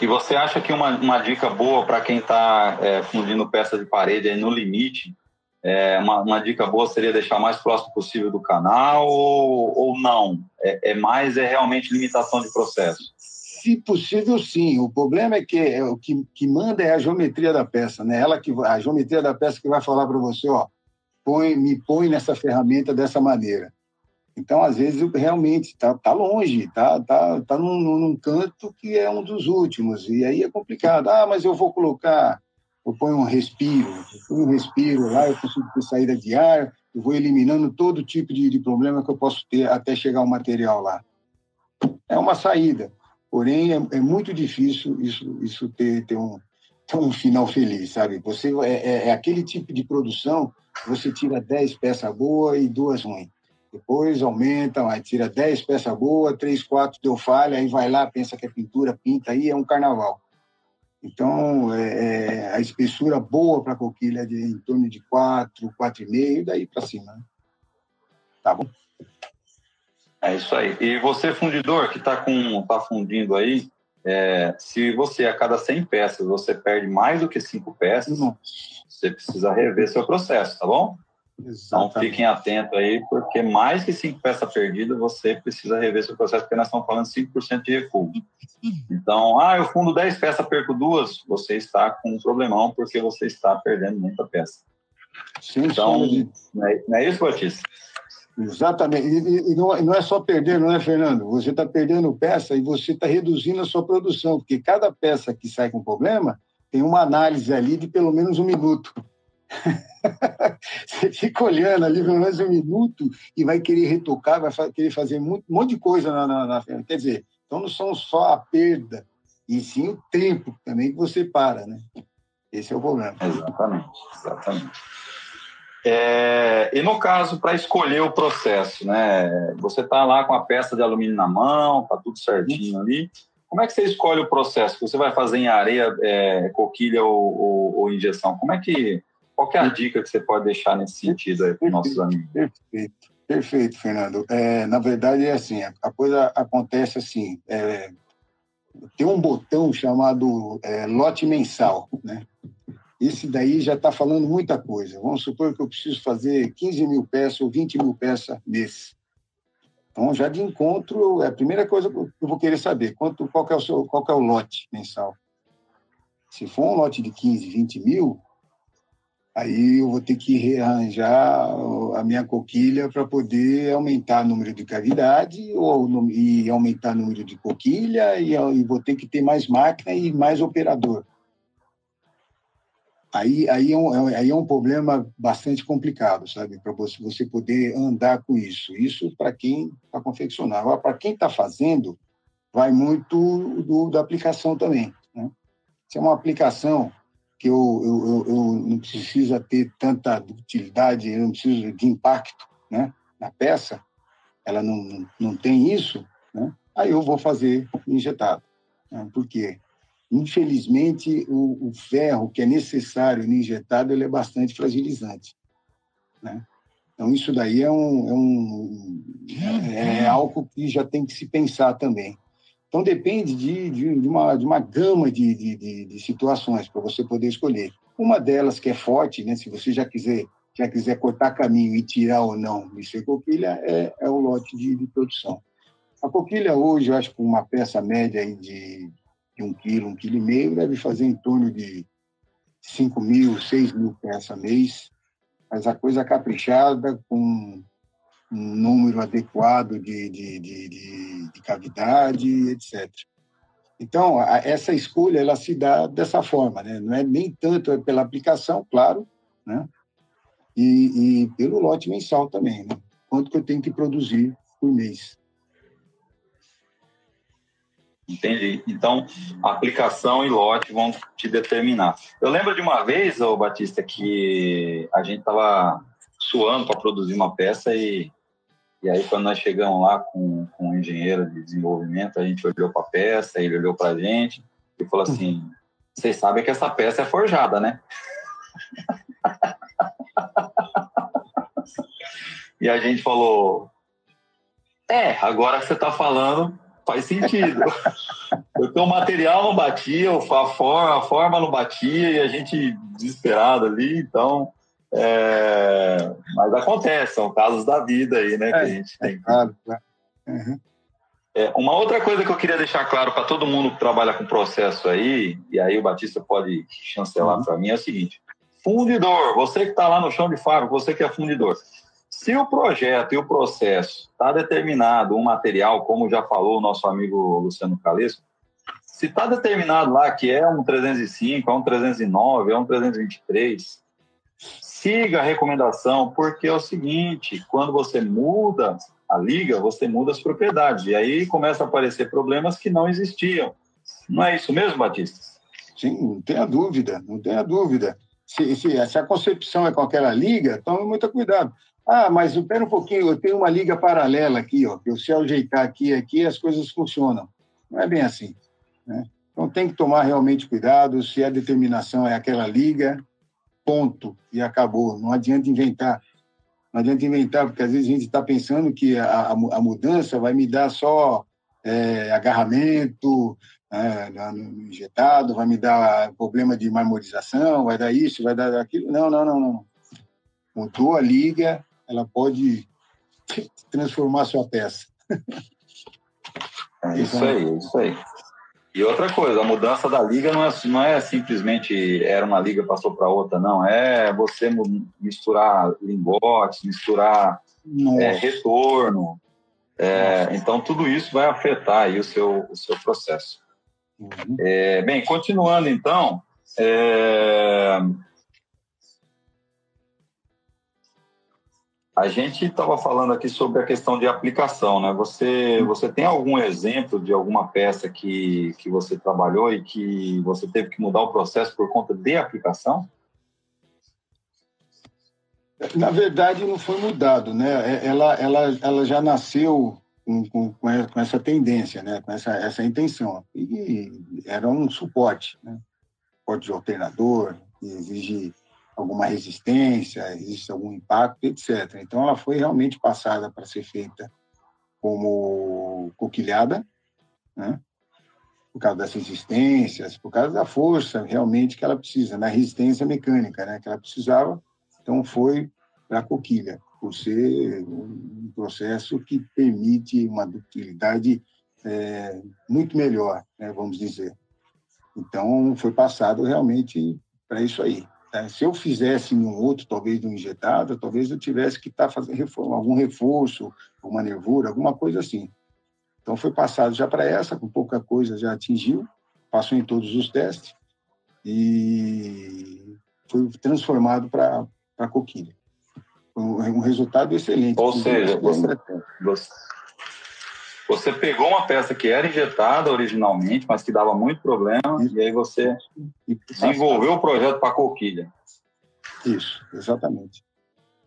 E você acha que uma, uma dica boa para quem está é, fundindo peça de parede aí no limite, é, uma, uma, dica boa seria deixar mais próximo possível do canal ou, ou não? É, é, mais é realmente limitação de processo? Se possível, sim. O problema é que é, o que, que manda é a geometria da peça, né? Ela que a geometria da peça que vai falar para você, ó, põe, me põe nessa ferramenta dessa maneira. Então, às vezes, realmente está tá longe, está tá, tá num, num, canto que é um dos últimos, e aí é complicado. Ah, mas eu vou colocar, eu ponho um respiro, eu ponho um respiro lá, eu consigo ter saída de ar, eu vou eliminando todo tipo de, de problema que eu posso ter até chegar o material lá. É uma saída, porém é, é muito difícil isso, isso ter, ter, um, ter um final feliz, sabe? Você é, é, é aquele tipo de produção, você tira 10 peças boas e duas ruins depois aumenta, aí tira 10 peças boas, 3, 4 deu falha, aí vai lá, pensa que é pintura, pinta, aí é um carnaval. Então, é, é a espessura boa para a coquilha é de em torno de 4, 4,5 e daí para cima. Né? Tá bom? É isso aí. E você, fundidor, que está tá fundindo aí, é, se você, a cada 100 peças, você perde mais do que 5 peças, Nossa. você precisa rever seu processo, tá bom? Exatamente. Então fiquem atentos aí, porque mais que cinco peças perdidas, você precisa rever seu processo, porque nós estamos falando 5% de recuo. Então, ah, eu fundo 10 peças, perco duas, você está com um problemão, porque você está perdendo muita peça. Sim, então, sim. Não, é, não é isso, Batista? Exatamente. E, e, não, não, é só perder, não é, Fernando? Você está perdendo peça e você está reduzindo a sua produção, porque cada peça que sai com problema tem uma análise ali de pelo menos um minuto. você fica olhando ali pelo menos um minuto e vai querer retocar, vai querer fazer muito, um monte de coisa na, na, na Quer dizer, então não são só a perda, e sim o tempo também que você para, né? Esse é o problema. Exatamente, exatamente. É, e no caso, para escolher o processo, né? Você está lá com a peça de alumínio na mão, está tudo certinho ali. Como é que você escolhe o processo? Você vai fazer em areia, é, coquilha ou, ou, ou, injeção? Como é que qual é a dica que você pode deixar nesse sentido aí para os nossos amigos? Perfeito, perfeito, Fernando. É, na verdade, é assim, a coisa acontece assim, é, tem um botão chamado é, lote mensal, né? Esse daí já está falando muita coisa. Vamos supor que eu preciso fazer 15 mil peças ou 20 mil peças mês. Então, já de encontro, é a primeira coisa que eu vou querer saber, quanto, qual, é o seu, qual é o lote mensal. Se for um lote de 15, 20 mil, aí eu vou ter que rearranjar a minha coquilha para poder aumentar o número de cavidade ou, e aumentar o número de coquilha e, e vou ter que ter mais máquina e mais operador. Aí, aí, é um, é, aí é um problema bastante complicado, sabe? Para você, você poder andar com isso. Isso para quem está confeccionando. Agora, para quem está fazendo, vai muito do, da aplicação também. Né? Se é uma aplicação que eu, eu, eu, não precisa ter tanta utilidade, eu não preciso de impacto né, na peça, ela não, não tem isso, né, aí eu vou fazer injetado. Né, por quê? Infelizmente, o, o, ferro que é necessário no injetado ele é bastante fragilizante. Né? Então, isso daí é, um, é, um, é, é algo que já tem que se pensar também. Então, depende de, de, de uma, de uma gama de, de, de situações para você poder escolher. Uma delas que é forte, né, se você já quiser, já quiser cortar caminho e tirar ou não isso é coquilha, é, é o lote de, de produção. A coquilha hoje, eu acho que uma peça média aí de, de um quilo, um quilo e meio, deve fazer em torno de 5 mil, 6 mil peças mês, mas a coisa caprichada, com um número adequado de, de, de, de, de cavidade, etc. Então, a, essa escolha ela se dá dessa forma, né? não é nem tanto é pela aplicação, claro, né? e, e pelo lote mensal também, né? quanto que eu tenho que produzir por mês. Entendi. Então, aplicação e lote vão te determinar. Eu lembro de uma vez, ô Batista, que a gente estava suando para produzir uma peça e, e aí quando nós chegamos lá com, com o engenheiro de desenvolvimento, a gente olhou para a peça, ele olhou para a gente e falou assim, vocês sabem que essa peça é forjada, né? e a gente falou, é, agora que você está falando, faz sentido. Porque o material não batia, a forma, a forma não batia e a gente desesperado ali, então. É... Mas acontece, são casos da vida aí, né? que a é, gente tem. É claro, claro. Uhum. É, uma outra coisa que eu queria deixar claro para todo mundo que trabalha com processo aí, e aí o Batista pode chancelar uhum. para mim, é o seguinte: fundidor, você que está lá no chão de fábrica, você que é fundidor, se o projeto e o processo está determinado, um material, como já falou o nosso amigo Luciano Calesco, se está determinado lá que é um 305, é um 309, é um 323, siga a recomendação, porque é o seguinte, quando você muda a liga, você muda as propriedades, e aí começa a aparecer problemas que não existiam. Não é isso mesmo, Batista? Sim, não tenha dúvida, não tenha dúvida. Se, se, se a concepção é com aquela liga, tome muito cuidado. Ah, mas espera um pouquinho, eu tenho uma liga paralela aqui, ó, que eu se ajeitar aqui aqui, as coisas funcionam. Não é bem assim. Né? Então tem que tomar realmente cuidado, se a determinação é aquela liga, ponto, e acabou. Não adianta inventar. Não adianta inventar, porque às vezes a gente está pensando que a, a, mudança vai me dar só é, agarramento é, no injetado, vai me dar problema de marmorização, vai dar isso, vai dar aquilo. Não, não, não, não. Mudou a liga, ela pode transformar sua peça. É isso aí, é isso aí. E outra coisa, a mudança da liga não é, não é simplesmente era uma liga passou para outra, não. É você misturar lingotes, misturar é, retorno. É, então tudo isso vai afetar aí o seu, o seu processo. Uhum. É, bem, continuando então, A gente estava falando aqui sobre a questão de aplicação, né? Você, você tem algum exemplo de alguma peça que, que você trabalhou e que você teve que mudar o processo por conta de aplicação? Na verdade, não foi mudado, né? É, ela, ela, ela já nasceu com, com, essa tendência, né? Com essa, essa intenção. E era um suporte, né? Suporte de alternador, que exige alguma resistência, existe algum impacto, etc. Então, ela foi realmente passada para ser feita como coquilhada, né? por causa das resistências, por causa da força realmente que ela precisa, na resistência mecânica né? que ela precisava. Então, foi para a coquilha, por ser um processo que permite uma ductilidade é, muito melhor, né? vamos dizer. Então, foi passado realmente para isso aí. Né? Se eu fizesse um outro, talvez um injetado, talvez eu tivesse que estar tá fazendo algum reforço, uma nervura, alguma coisa assim. Então foi passado já para essa, com pouca coisa já atingiu, passou em todos os testes e foi transformado para a coquilha. Foi um, resultado excelente. Ou seja, você, você, pegou uma peça que era injetada originalmente, mas que dava muito problema, Isso. e aí você desenvolveu o projeto para a coquilha. Isso, exatamente.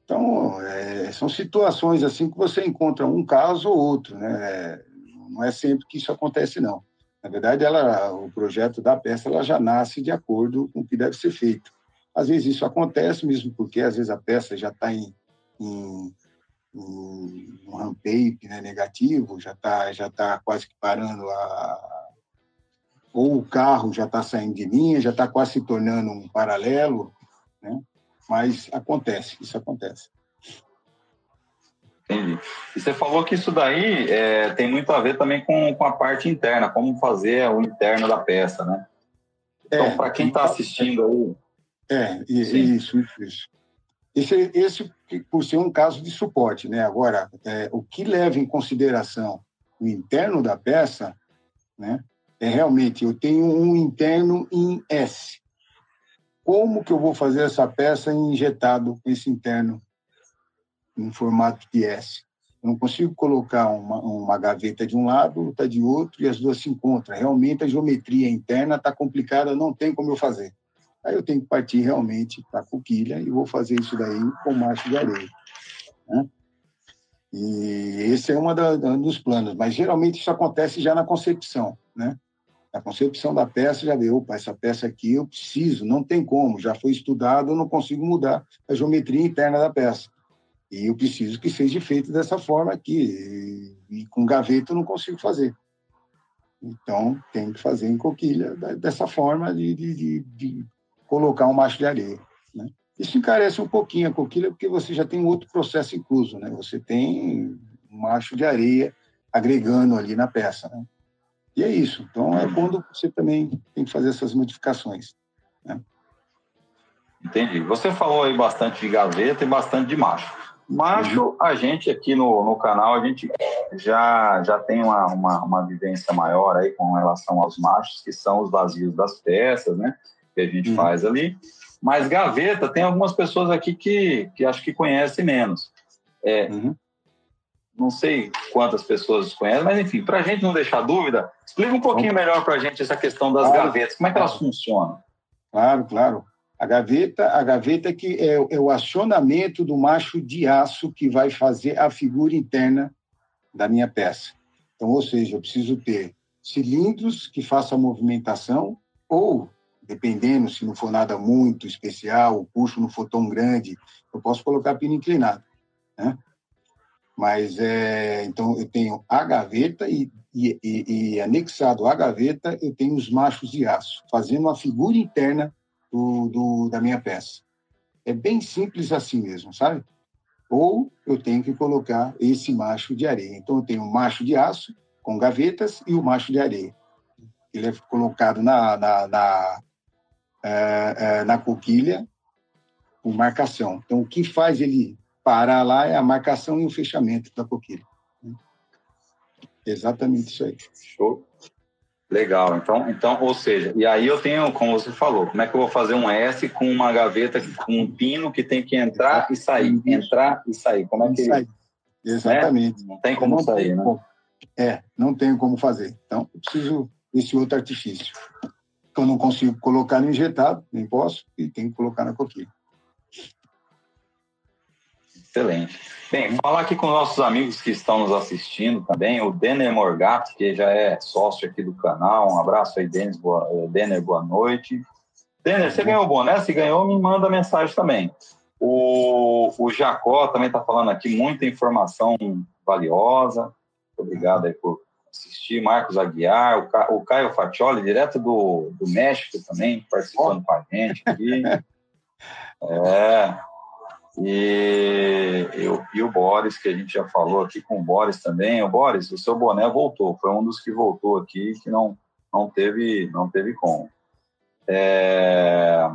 Então, é, são situações assim que você encontra um caso ou outro, né? Não é sempre que isso acontece, não. Na verdade, ela, o projeto da peça ela já nasce de acordo com o que deve ser feito. Às vezes isso acontece mesmo porque às vezes a peça já está em, em, um ramp-tape né, negativo, já está já tá quase que parando a... Ou o carro já está saindo de linha, já está quase se tornando um paralelo, né? Mas acontece, isso acontece. Entendi. E você falou que isso daí é, tem muito a ver também com, com a parte interna, como fazer o interno da peça, né? Então, é, para quem está assistindo aí. É, isso, isso, isso. Esse, esse, por ser um caso de suporte, né? Agora, é, o que leva em consideração o interno da peça, né? É realmente, eu tenho um interno em S. Como que eu vou fazer essa peça injetado esse interno em formato de S. Eu não consigo colocar uma, uma gaveta de um lado, outra de outro, e as duas se encontram. Realmente a geometria interna está complicada, não tem como eu fazer. Aí eu tenho que partir realmente para a coquilha e vou fazer isso daí com macho de areia. Né? E esse é um dos planos, mas geralmente isso acontece já na concepção, né? Na concepção da peça já vê, opa, essa peça aqui eu preciso, não tem como, já foi estudado, eu não consigo mudar a geometria interna da peça. E eu preciso que seja feito dessa forma aqui. E, e com gaveta eu não consigo fazer. Então, tem que fazer em coquilha dessa forma de, de, de, de colocar um macho de areia. Né? Isso encarece um pouquinho a coquilha, porque você já tem outro processo incluso. Né? Você tem um macho de areia agregando ali na peça. Né? E é isso. Então, é quando você também tem que fazer essas modificações. Né? Entendi. Você falou aí bastante de gaveta e bastante de macho. Macho, a gente aqui no, no canal, a gente já, já tem uma, uma, uma, vivência maior aí com relação aos machos, que são os vazios das peças, né? Que a gente uhum. faz ali. Mas gaveta, tem algumas pessoas aqui que, que acho que conhecem menos. É, uhum. Não sei quantas pessoas conhecem, mas enfim, para a gente não deixar dúvida, explica um pouquinho melhor para a gente essa questão das claro. gavetas. Como é que elas funcionam? Claro, claro. A gaveta, a gaveta que é, é, o acionamento do macho de aço que vai fazer a figura interna da minha peça. Então, ou seja, eu preciso ter cilindros que façam a movimentação ou, dependendo se não for nada muito especial, o puxo não for tão grande, eu posso colocar pino inclinado, né? Mas é, então eu tenho a gaveta e, e, e, e anexado à gaveta eu tenho os machos de aço, fazendo a figura interna do, do, da minha peça. É bem simples assim mesmo, sabe? Ou eu tenho que colocar esse macho de areia. Então, eu tenho um macho de aço com gavetas e o macho de areia. Ele é colocado na, na, na, é, é, na coquilha por marcação. Então, o que faz ele parar lá é a marcação e o fechamento da coquilha. Exatamente isso aí. Show. Legal, então, então, ou seja, e aí eu tenho, como você falou, como é que eu vou fazer um S com uma gaveta com um pino que tem que entrar e sair, entrar e sair? Como é que sair. Exatamente. Né? Não tem como não sair, tem né? É, não tenho como fazer. Então, eu preciso desse outro artifício. Eu não consigo colocar no injetado, nem posso, e tenho que colocar na coquilha. Excelente. Bem, falar aqui com nossos amigos que estão nos assistindo também, o Denner Morgato, que já é sócio aqui do canal. Um abraço aí, Denner, boa, eh, Denner, boa noite. Denner, você ganhou o boné? Se ganhou, me manda mensagem também. O, o Jacó também está falando aqui, muita informação valiosa. Obrigado aí por assistir. Marcos Aguiar, o, o Caio Fatioli, direto do, do México também, participando com a gente aqui. É, e, eu, e o Boris, que a gente já falou aqui com o Boris também. O Boris, o seu boné voltou, foi um dos que voltou aqui, que não, não, teve, não teve como. É,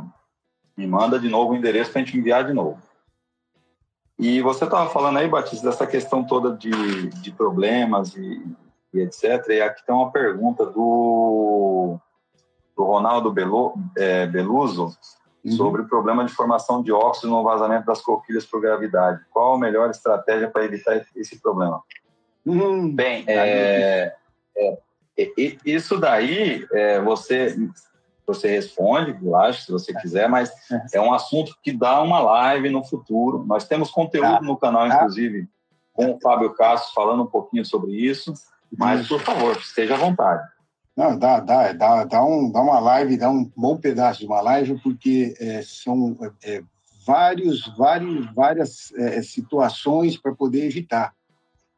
me manda de novo o endereço para a gente enviar de novo. E você estava falando aí, Batista, dessa questão toda de, de problemas e, e etc. E aqui tem uma pergunta do, do Ronaldo Belu, é, Beluso uhum. sobre o problema de formação de óxido no vazamento das coquilhas por gravidade. Qual a melhor estratégia para evitar esse problema? Uhum. Bem, é, é, é, isso daí é, você você responde, acho, se você quiser, mas é um assunto que dá uma live no futuro. Nós temos conteúdo tá. no canal, inclusive, com o Fábio Castro falando um pouquinho sobre isso. Mas, por favor, esteja à vontade. Não, dá, dá, dá, dá, um, dá uma live, dá um bom pedaço de uma live, porque é, são é, vários, vários, várias é, situações para poder evitar.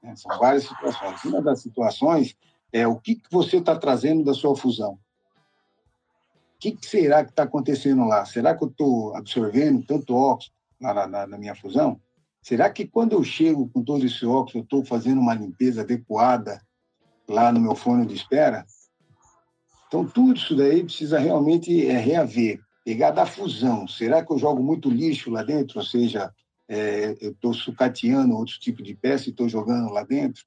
Né? São várias situações. Uma das situações é o que, que você está trazendo da sua fusão. O que, que será que está acontecendo lá? Será que eu estou absorvendo tanto óxido na, na, na minha fusão? Será que quando eu chego com todo esse óxido, eu estou fazendo uma limpeza adequada lá no meu forno de espera? Então, tudo isso daí precisa realmente é, reaver. Pegar da fusão. Será que eu jogo muito lixo lá dentro? Ou seja, é, eu estou sucateando outro tipo de peça e estou jogando lá dentro,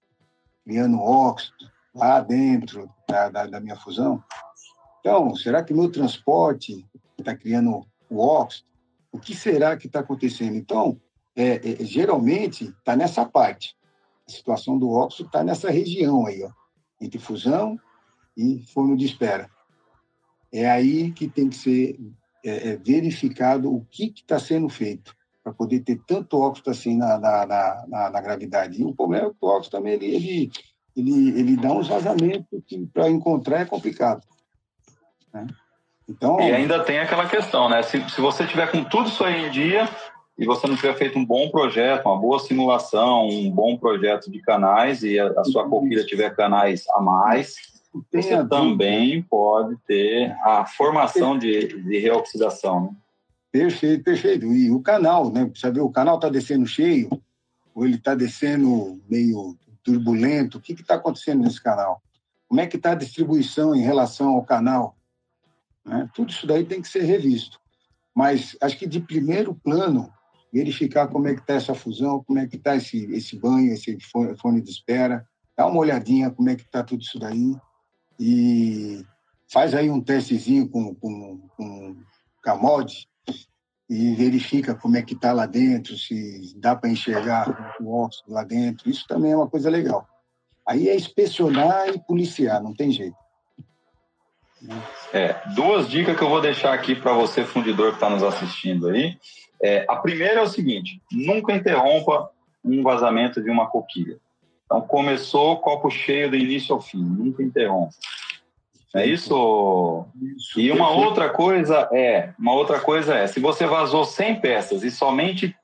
criando óxido lá dentro da, da, da minha fusão? Então, será que meu transporte está criando o óxido? O que será que está acontecendo? Então, é, é, geralmente está nessa parte. A situação do óxido está nessa região aí, ó, entre fusão e forno de espera. É aí que tem que ser é, é verificado o que está sendo feito para poder ter tanto óxido assim na, na, na, na, gravidade. E o problema é que o óxido também ele, ele, ele, ele dá uns vazamentos que para encontrar é complicado. Né? Então, e ainda tem aquela questão, né? Se, se você tiver com tudo isso aí em dia e você não tiver feito um bom projeto, uma boa simulação, um bom projeto de canais e a, a sua coquilha tiver canais a mais, você também pode ter a formação de, de reoxidação. Né? Perfeito, perfeito. E o canal, né? Precisa ver, o canal está descendo cheio ou ele está descendo meio turbulento? O que está acontecendo nesse canal? Como é que está a distribuição em relação ao canal? Né? Tudo isso daí tem que ser revisto. Mas acho que de primeiro plano, verificar como é que está essa fusão, como é que está esse, esse banho, esse fone de espera, dá uma olhadinha como é que está tudo isso daí e faz aí um testezinho com, com, com Camode e verifica como é que está lá dentro, se dá para enxergar o óxido lá dentro. Isso também é uma coisa legal. Aí é inspecionar e policiar, não tem jeito. É, duas dicas que eu vou deixar aqui para você, fundidor que está nos assistindo aí. É, a primeira é o seguinte: nunca interrompa um vazamento de uma coquilha. Então, começou copo cheio do início ao fim, nunca interrompa. É isso? isso e uma outra coisa é, uma outra coisa é, se você vazou 100 peças e somente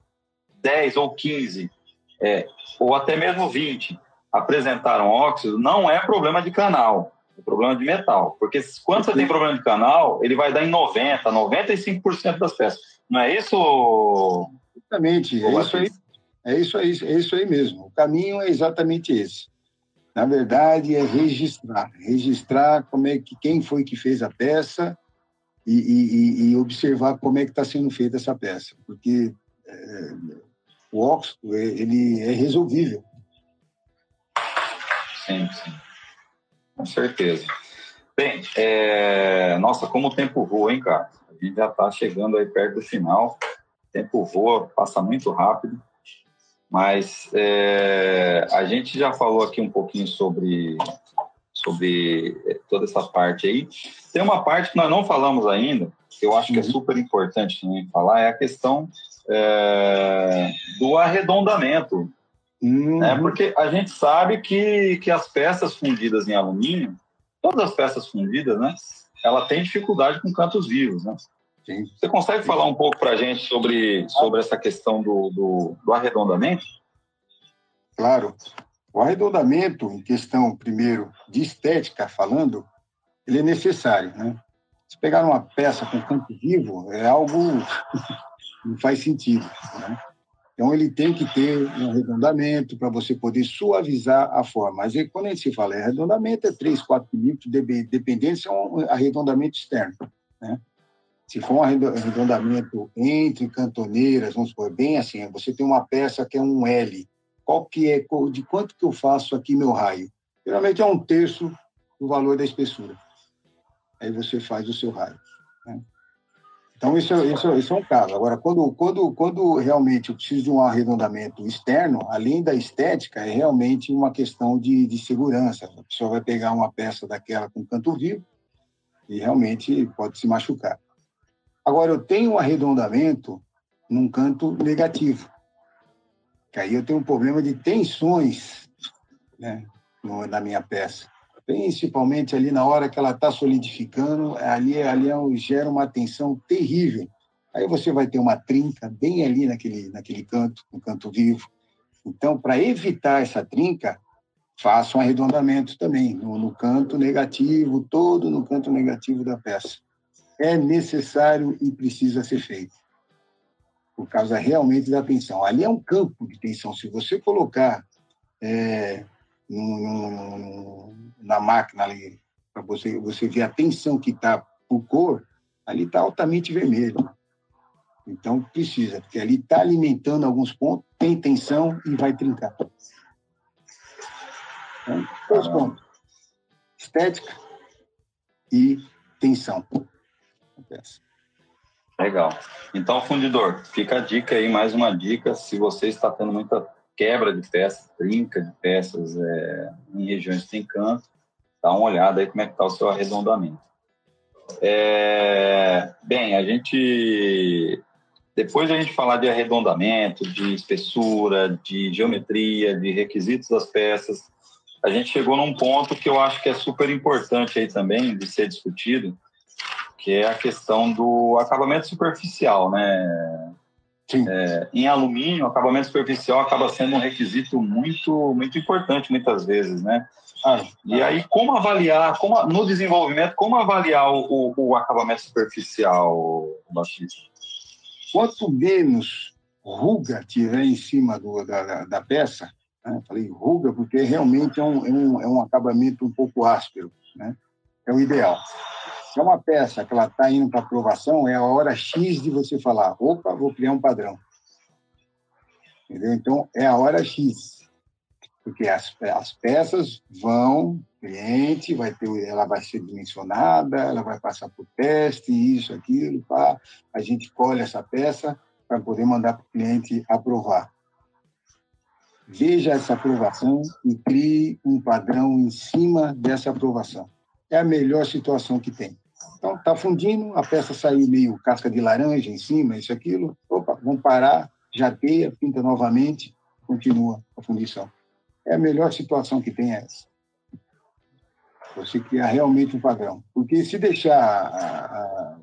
10 ou 15, é, ou até mesmo 20 apresentaram óxido, não é problema de canal, é problema de metal. Porque quando você tem problema de canal, ele vai dar em 90, 95% das peças. Não é isso? Exatamente, é isso aí. É isso aí, é isso aí mesmo. O caminho é exatamente esse. Na verdade, é registrar. Registrar como é que, quem foi que fez a peça e, e, e observar como é que está sendo feita essa peça. Porque é, o óxido, é, ele é resolvível. Sim, sim. Com certeza. Bem, é... nossa, como o tempo voa, hein, cara? A gente já está chegando aí perto do final. O tempo voa, passa muito rápido. Mas é, a gente já falou aqui um pouquinho sobre, sobre é, toda essa parte aí. Tem uma parte que nós não falamos ainda, que eu acho que é uhum. super importante também falar, é a questão é, do arredondamento. Uhum. Né? Porque a gente sabe que, que as peças fundidas em alumínio, todas as peças fundidas, né, ela tem dificuldade com cantos vivos, né? Sim. Você consegue falar um pouco para a gente sobre, sobre essa questão do, do, do, arredondamento? Claro. O arredondamento, em questão, primeiro, de estética falando, ele é necessário, né? Se pegar uma peça com canto vivo, é algo não faz sentido, né? Então, ele tem que ter um arredondamento para você poder suavizar a forma. Mas quando a gente se fala em arredondamento, é 3, 4 milímetros, dependendo se é um arredondamento externo, né? Se for um arredondamento entre cantoneiras, vamos supor, bem assim, você tem uma peça que é um L, qual que é, de quanto que eu faço aqui meu raio? Geralmente é um terço do valor da espessura. Aí você faz o seu raio. Então, isso, isso, isso é um caso. Agora, quando, quando, quando realmente eu preciso de um arredondamento externo, além da estética, é realmente uma questão de, de segurança. A pessoa vai pegar uma peça daquela com canto vivo e realmente pode se machucar. Agora, eu tenho um arredondamento num canto negativo, que aí eu tenho um problema de tensões né, na minha peça. Principalmente ali na hora que ela está solidificando, ali, ali é gera uma tensão terrível. Aí você vai ter uma trinca bem ali naquele, naquele canto, no canto vivo. Então, para evitar essa trinca, faça um arredondamento também, no, no, canto negativo, todo no canto negativo da peça. É necessário e precisa ser feito, por causa realmente da tensão. Ali é um campo de tensão. Se você colocar é, no, no, na máquina ali, para você, você ver a tensão que está por cor, ali está altamente vermelho. Então, precisa, porque ali está alimentando alguns pontos, tem tensão e vai trincar. Então, dois pontos. Estética e tensão. Legal. Então, fundidor, fica a dica aí, mais uma dica. Se você está tendo muita quebra de peças, trinca de peças é, em regiões tem canto, dá uma olhada aí como é que está o seu arredondamento. É, bem, a gente depois de a gente falar de arredondamento, de espessura, de geometria, de requisitos das peças, a gente chegou num ponto que eu acho que é super importante aí também de ser discutido, que é a questão do acabamento superficial, né? É, em alumínio, acabamento superficial acaba sendo um requisito muito, muito importante muitas vezes, né? Ah, e aí, como avaliar, como, no desenvolvimento, como avaliar o, o, o acabamento superficial, Batista? Quanto menos ruga tiver em cima do, da, da peça, né? falei ruga porque realmente é um, é um, é um acabamento um pouco áspero, né? é o ideal. Se é uma peça que ela está indo para aprovação, é a hora X de você falar, opa, vou criar um padrão. Entendeu? Então, é a hora X. Porque as, as peças vão, cliente, vai ter, ela vai ser dimensionada, ela vai passar por teste, isso, aquilo, pá. a gente colhe essa peça para poder mandar para o cliente aprovar. Veja essa aprovação e crie um padrão em cima dessa aprovação. É a melhor situação que tem. Então, está fundindo, a peça saiu meio casca de laranja em cima, isso, aquilo. Opa, vamos parar, jateia, pinta novamente, continua a fundição. É a melhor situação que tem é essa. Você criar realmente um padrão. Porque se deixar a, a,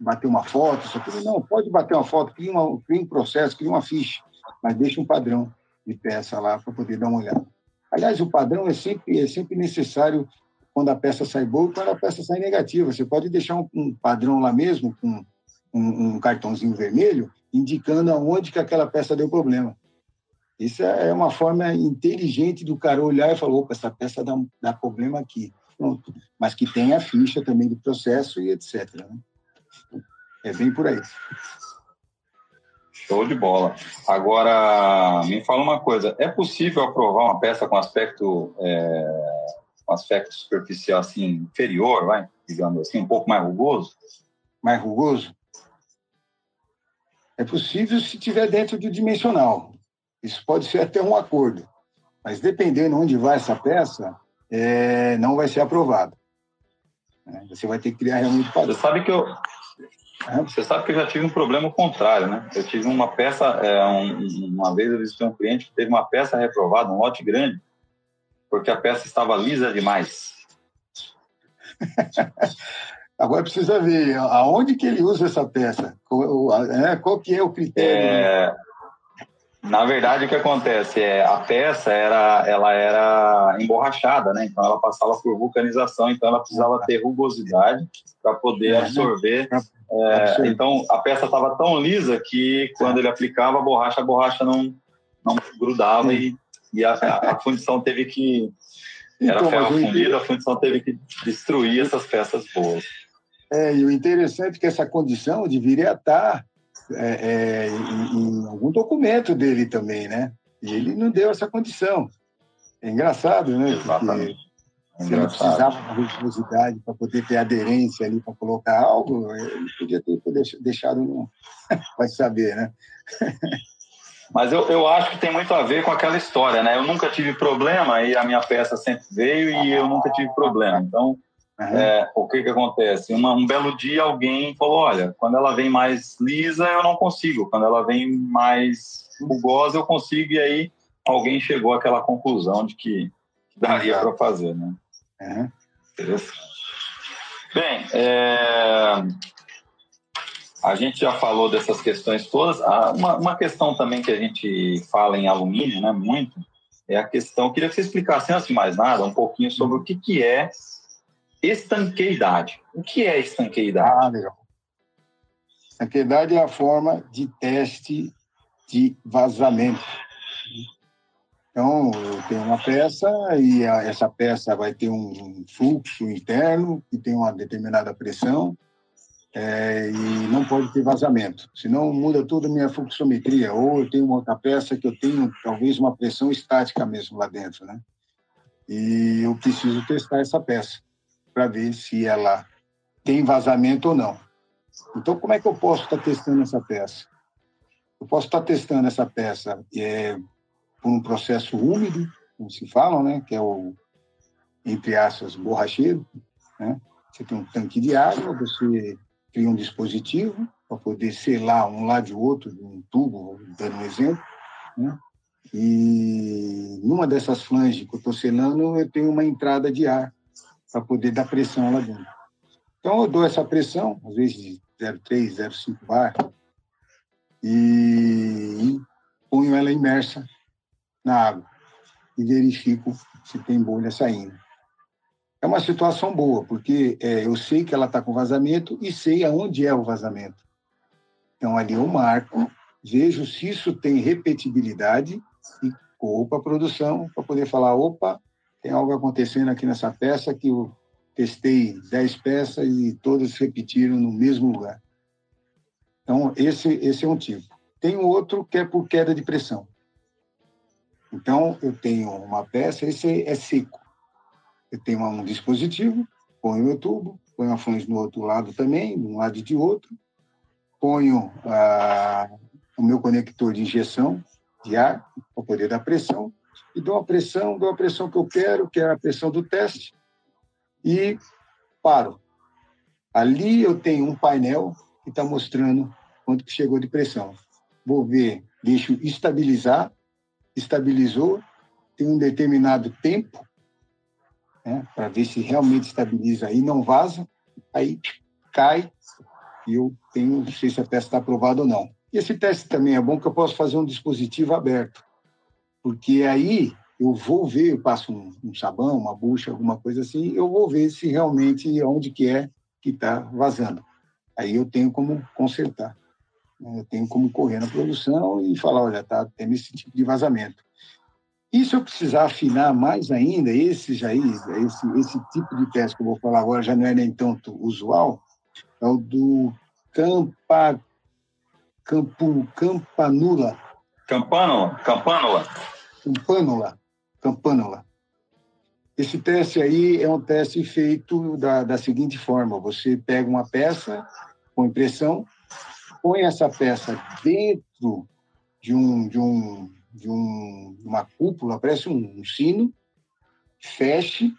bater uma foto, isso aqui, não, pode bater uma foto, cria, uma, cria um processo, cria uma ficha, mas deixa um padrão de peça lá para poder dar uma olhada. Aliás, o padrão é sempre, é sempre necessário quando a peça sai boa quando a peça sai negativa. Você pode deixar um, um padrão lá mesmo, com um, um, cartãozinho vermelho, indicando aonde que aquela peça deu problema. Isso é uma forma inteligente do cara olhar e falar, opa, essa peça dá, dá problema aqui. Pronto. Mas que tem a ficha também do processo e etc. Né? É bem por aí. Show de bola. Agora, me fala uma coisa: é possível aprovar uma peça com aspecto é, um aspecto superficial assim inferior, vai, digamos assim, um pouco mais rugoso? Mais rugoso? É possível se tiver dentro do dimensional. Isso pode ser até um acordo, mas dependendo onde vai essa peça, é, não vai ser aprovado. É, você vai ter que criar realmente padrão. Você sabe que eu você sabe que eu já tive um problema contrário, né? Eu tive uma peça, é, um, uma vez eu visitei um cliente que teve uma peça reprovada, um lote grande, porque a peça estava lisa demais. Agora precisa ver aonde que ele usa essa peça, qual, é, qual que é o critério. É, na verdade, o que acontece é a peça era, ela era emborrachada, né? Então ela passava por vulcanização, então ela precisava ter rugosidade para poder é, né? absorver. É, então a peça estava tão lisa que quando ele aplicava a borracha, a borracha não, não grudava e e a, a fundição teve que. Era então, ferro fundido, a fundição teve que destruir essas peças boas. É, e o interessante é que essa condição deveria estar é, é, em, em, algum documento dele também, né? E ele não deu essa condição. É engraçado, né? Exatamente. Porque se ele precisava de rigorosidade para poder ter aderência ali para colocar algo, ele podia ter deixado. Vai saber, né? Mas eu, eu acho que tem muito a ver com aquela história, né? Eu nunca tive problema e a minha peça sempre veio e eu nunca tive problema. Então, uhum. é, o que que acontece? Uma, um belo dia alguém falou, olha, quando ela vem mais lisa eu não consigo, quando ela vem mais rugosa eu consigo e aí alguém chegou àquela conclusão de que daria para fazer, né? Uhum. Bem, é... a gente já falou dessas questões todas. Ah, uma, uma questão também que a gente fala em alumínio, né, muito, é a questão. Queria que você explicasse, antes de mais nada, um pouquinho sobre o que, que é estanqueidade. O que é estanqueidade? Ah, legal. Estanqueidade é a forma de teste de vazamento. Então, eu tenho uma peça e a, essa peça vai ter um fluxo interno que tem uma determinada pressão é, e não pode ter vazamento, senão muda toda a minha fluxometria. Ou eu tenho uma outra peça que eu tenho talvez uma pressão estática mesmo lá dentro, né? E eu preciso testar essa peça para ver se ela tem vazamento ou não. Então, como é que eu posso estar testando essa peça? Eu posso estar testando essa peça é, por um processo úmido, como se falam, né? Que é o, entre aspas, borracheiro, né? Você tem um tanque de água, você cria um dispositivo para poder selar um lado de outro, de um tubo, dando um exemplo, né? E numa dessas flanges que eu estou selando, eu tenho uma entrada de ar para poder dar pressão lá dentro. Então, eu dou essa pressão, às vezes de 0,3, 0,5 bar, e ponho ela imersa na água e verifico se tem bolha saindo é uma situação boa, porque é, eu sei que ela está com vazamento e sei aonde é o vazamento. Então, ali eu marco, vejo se isso tem repetibilidade e corro para a produção para poder falar: opa, tem algo acontecendo aqui nessa peça que eu testei 10 peças e todas repetiram no mesmo lugar. Então, esse, esse é um tipo. Tem outro que é por queda de pressão. Então, eu tenho uma peça, esse é seco. Eu tenho um dispositivo, ponho meu tubo, ponho a flange no outro lado também, de um lado e de outro, ponho ah, o meu conector de injeção de ar para poder dar pressão, e dou a pressão, dou a pressão que eu quero, que é a pressão do teste, e paro. Ali eu tenho um painel que está mostrando quanto que chegou de pressão. Vou ver, deixo estabilizar, estabilizou, tem um determinado tempo né, para ver se realmente estabiliza aí, não vaza, aí cai e eu tenho, não sei se a peça está aprovada ou não. Esse teste também é bom que eu posso fazer um dispositivo aberto, porque aí eu vou ver, eu passo um, um sabão, uma bucha, alguma coisa assim, eu vou ver se realmente onde que é que está vazando. Aí eu tenho como consertar. Né, eu tenho como correr na produção e falar, olha, está tendo esse tipo de vazamento. E se eu precisar afinar mais ainda, esse, já, esse, esse tipo de teste que eu vou falar agora já não é nem tanto usual, é o do Campa, Campanula. Campanula? Campanula. Campanula. Campanula. Esse teste aí é um teste feito da, da seguinte forma: você pega uma peça com impressão, põe essa peça dentro de um, de um de um, uma cúpula, parece um, um sino, feche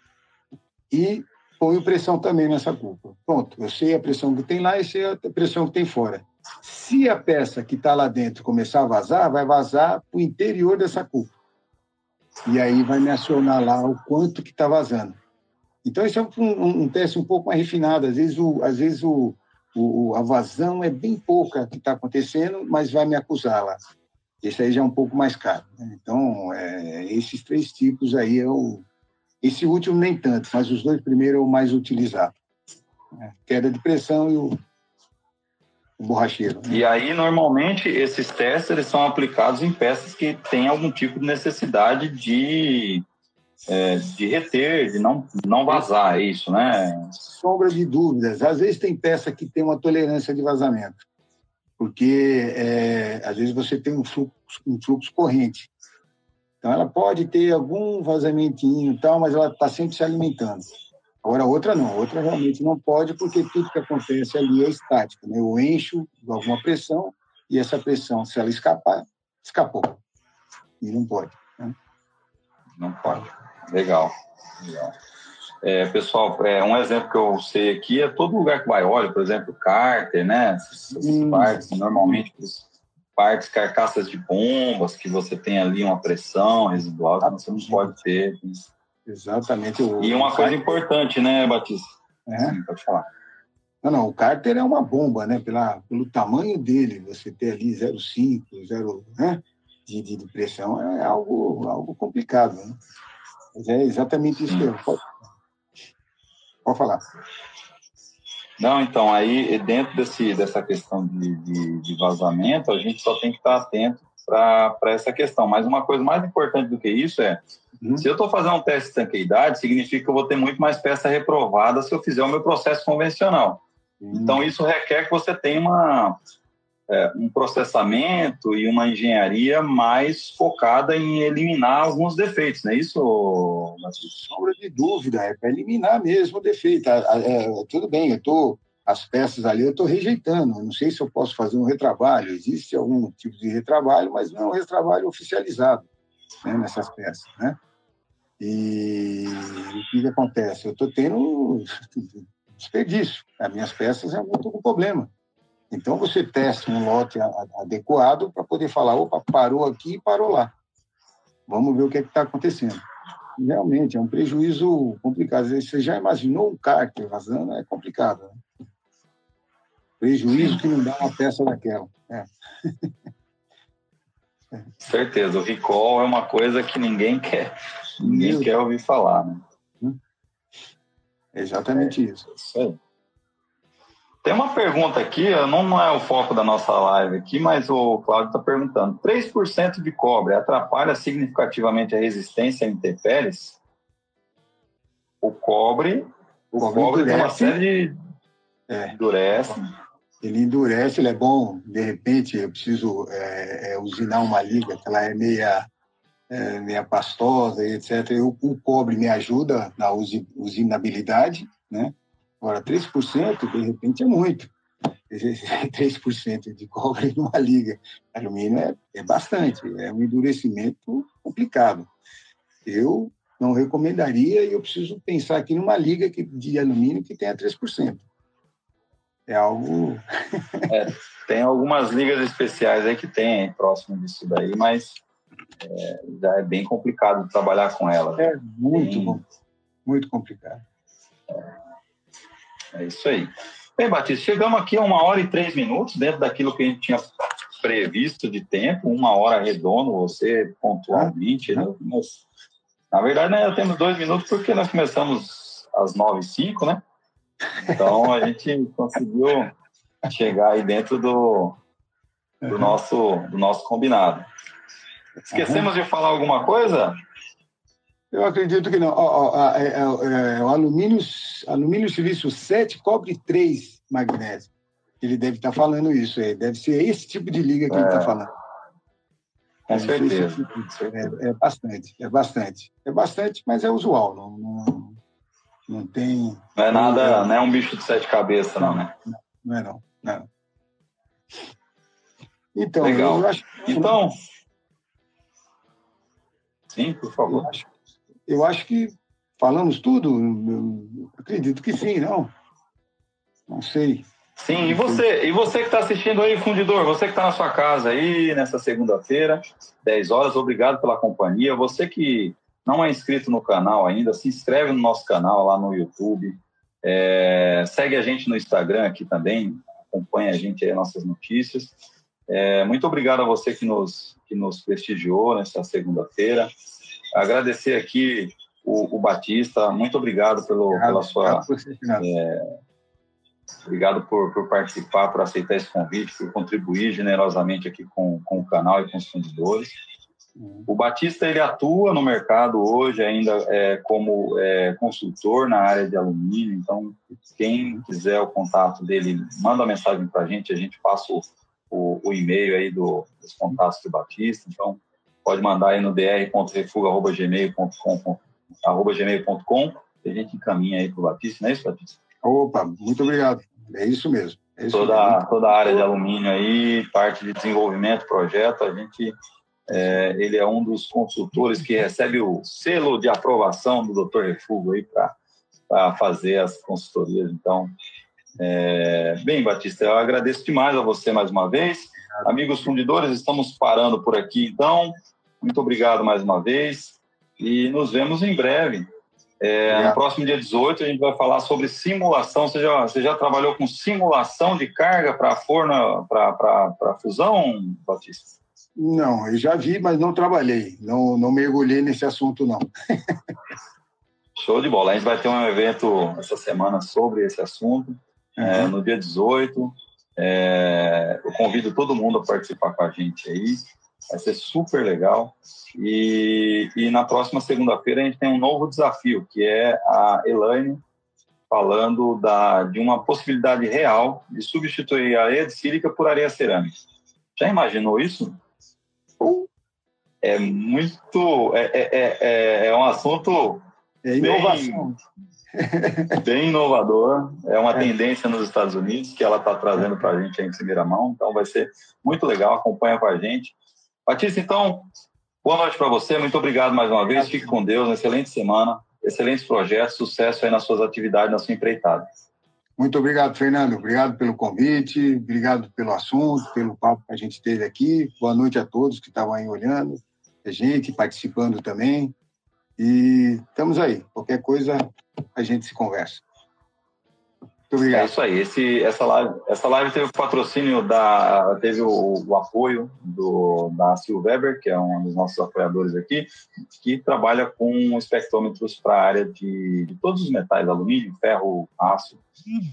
e põe pressão também nessa cúpula. Pronto, eu sei a pressão que tem lá e sei a pressão que tem fora. Se a peça que está lá dentro começar a vazar, vai vazar para o interior dessa cúpula. E aí vai me acionar lá o quanto que está vazando. Então, esse é um, um, um, teste um pouco mais refinado. Às vezes, o, às vezes o, o, a vazão é bem pouca que está acontecendo, mas vai me acusar lá. Esse aí já é um pouco mais caro. Né? Então, é, esses três tipos aí é o. Esse último nem tanto, mas os dois primeiros é o mais utilizado. Né? Queda de pressão e o, o borracheiro. Né? E aí, normalmente, esses testes eles são aplicados em peças que têm algum tipo de necessidade de, é, de reter, de não, não vazar, é isso, né? Sombra de dúvidas. Às vezes tem peça que tem uma tolerância de vazamento porque é, às vezes você tem um fluxo, um fluxo corrente. Então, ela pode ter algum vazamentinho e tal, mas ela está sempre se alimentando. Agora, outra não. Outra realmente não pode, porque tudo que acontece ali é estático. Né? Eu encho de alguma pressão e essa pressão, se ela escapar, escapou. E não pode. Né? Não pode. Legal. Legal. É, pessoal, é, um exemplo que eu sei aqui é todo lugar que vai óleo, por exemplo, cárter, né? Essas hum. partes, normalmente, partes, carcaças de bombas, que você tem ali uma pressão residual, que você não pode ter. Exatamente. E uma coisa importante, né, Batista? É. Sim, pode falar. Não, não, o cárter é uma bomba, né? Pela, pelo tamanho dele, você ter ali 0,5, 0, né? De, de, pressão é algo, algo complicado, né? Mas é exatamente isso mesmo. Pode, pode falar. Não, então, aí dentro desse, dessa questão de, de, de vazamento, a gente só tem que estar atento para essa questão. Mas uma coisa mais importante do que isso é, uhum. se eu estou fazendo um teste de tanqueidade, significa que eu vou ter muito mais peça reprovada se eu fizer o meu processo convencional. Uhum. Então, isso requer que você tenha uma, é, um processamento e uma engenharia mais focada em eliminar alguns defeitos, não é isso? Sombra de dúvida, é para eliminar mesmo o defeito. É, tudo bem, eu estou as peças ali eu estou rejeitando. Não sei se eu posso fazer um retrabalho. Existe algum tipo de retrabalho, mas não é um retrabalho oficializado né, nessas peças, né? E o que, que acontece? Eu estou tendo desperdício. As minhas peças é muito um problema. Então, você testa um lote adequado para poder falar, opa, parou aqui e parou lá. Vamos ver o que é está acontecendo. Realmente, é um prejuízo complicado. Você já imaginou um cárter vazando? É complicado. Né? Prejuízo que não dá uma peça daquela. É. Certeza, o recall é uma coisa que ninguém quer, ninguém Meu... quer ouvir falar. Né? É exatamente é, isso. isso aí. Tem uma pergunta aqui, não é o foco da nossa live aqui, mas o Cláudio está perguntando: 3% de cobre atrapalha significativamente a resistência a intempéries? O cobre, o, o cobre, tem uma série de. É. Endurece. Ele endurece, ele é bom. De repente, eu preciso é, é, usinar uma liga, que ela é meia, é, meia pastosa, etc. Eu, o cobre me ajuda na usinabilidade, né? Agora, 3%, de repente, é muito. 3% de cobre numa liga. Alumínio é, é bastante, é um endurecimento complicado. Eu não recomendaria e eu preciso pensar aqui numa liga que, de alumínio que tenha 3%. É algo. é, tem algumas ligas especiais aí que tem próximo disso daí, mas é, já é bem complicado trabalhar com elas. É muito, bem... muito complicado. É. É isso aí. Bem, Batista, chegamos aqui a uma hora e três minutos, dentro daquilo que a gente tinha previsto de tempo, uma hora redondo, você pontualmente, né? Mas, na verdade, né, temos dois minutos porque nós começamos às nove e cinco, né? Então, a gente conseguiu chegar aí dentro do, do, nosso, do nosso combinado. Esquecemos de falar alguma coisa? Eu acredito que não. Ó, é, é, é, o alumínio, alumínio silício 7 cobre 3 magnésio. Ele deve estar falando isso aí. Deve ser esse tipo de liga que ele está é. falando. Com certeza. É, é, bastante, é bastante. É bastante, mas é usual. Não, não, não tem. Não é nada, não é um bicho de sete cabeças, não, né? Não, não é não. não. Então, Legal. Acho... Então. Sim, por favor. Eu acho, eu acho que falamos tudo. Acredito que sim, não? Não sei. Sim, e você, e você que está assistindo aí, fundidor, você que está na sua casa aí nessa segunda-feira, 10 horas, obrigado pela companhia. Você que não é inscrito no canal ainda, se inscreve no nosso canal lá no YouTube. É, segue a gente no Instagram aqui também, acompanha a gente aí, nossas notícias. É, muito obrigado a você que nos, que nos prestigiou nessa segunda-feira. Agradecer aqui o, o Batista, muito obrigado pelo, obrigado, pela sua. É, obrigado por, por participar, por aceitar esse convite, por contribuir generosamente aqui com, com o canal e com os fundadores. Uhum. O Batista ele atua no mercado hoje ainda é, como é, consultor na área de alumínio. Então, quem quiser o contato dele, manda mensagem para a gente. A gente passa o, o, o e-mail aí do, dos contatos do Batista. Então, pode mandar aí no dr.refuga.gmail.com e a gente encaminha aí para o Batista, não é isso, Batista? Opa, muito obrigado. É isso mesmo. É isso toda, mesmo. toda a área de alumínio aí, parte de desenvolvimento, projeto, a gente, é, ele é um dos consultores que recebe o selo de aprovação do Dr. Refugo aí para fazer as consultorias. Então, é, bem, Batista, eu agradeço demais a você mais uma vez. Amigos fundidores, estamos parando por aqui, então. Muito obrigado mais uma vez e nos vemos em breve É, no próximo dia 18 a gente vai falar sobre simulação. Você já, você já trabalhou com simulação de carga para forno, para fusão, Batista? Não, eu já vi, mas não trabalhei. Não, não mergulhei nesse assunto, não. Show de bola. A gente vai ter um evento essa semana sobre esse assunto, é, uhum. é, no dia 18. É, eu convido todo mundo a participar com a gente aí. Vai ser super legal. E, e na próxima segunda-feira a gente tem um novo desafio, que é a Elaine falando da, de uma possibilidade real de substituir a areia de sílica por areia cerâmica. Já imaginou isso? É muito. É, é, é, é um assunto. É inovação. Bem, bem inovador. É uma é. tendência nos Estados Unidos que ela está trazendo para a gente em primeira mão. Então vai ser muito legal. Acompanha com a gente. Batista, então, boa noite para você. Muito obrigado mais uma vez. Fique com Deus. Uma excelente semana. Excelentes projetos. Sucesso aí nas suas atividades, na sua empreitada. Muito obrigado, Fernando. Obrigado pelo convite, obrigado pelo assunto, pelo papo que a gente teve aqui. Boa noite a todos que estavam aí olhando, a gente participando também. E estamos aí. Qualquer coisa, a gente se conversa. É isso aí. Esse, essa, live, essa live teve o patrocínio da. teve o, o apoio do, da Sil Weber, que é um dos nossos apoiadores aqui, que trabalha com espectrômetros para a área de, de, todos os metais, alumínio, ferro, aço.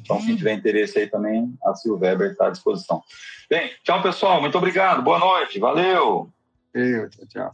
Então, quem tiver interesse aí também, a Sil Weber está à disposição. Bem, tchau, pessoal. Muito obrigado. Boa noite. Valeu. Eu, tchau, tchau.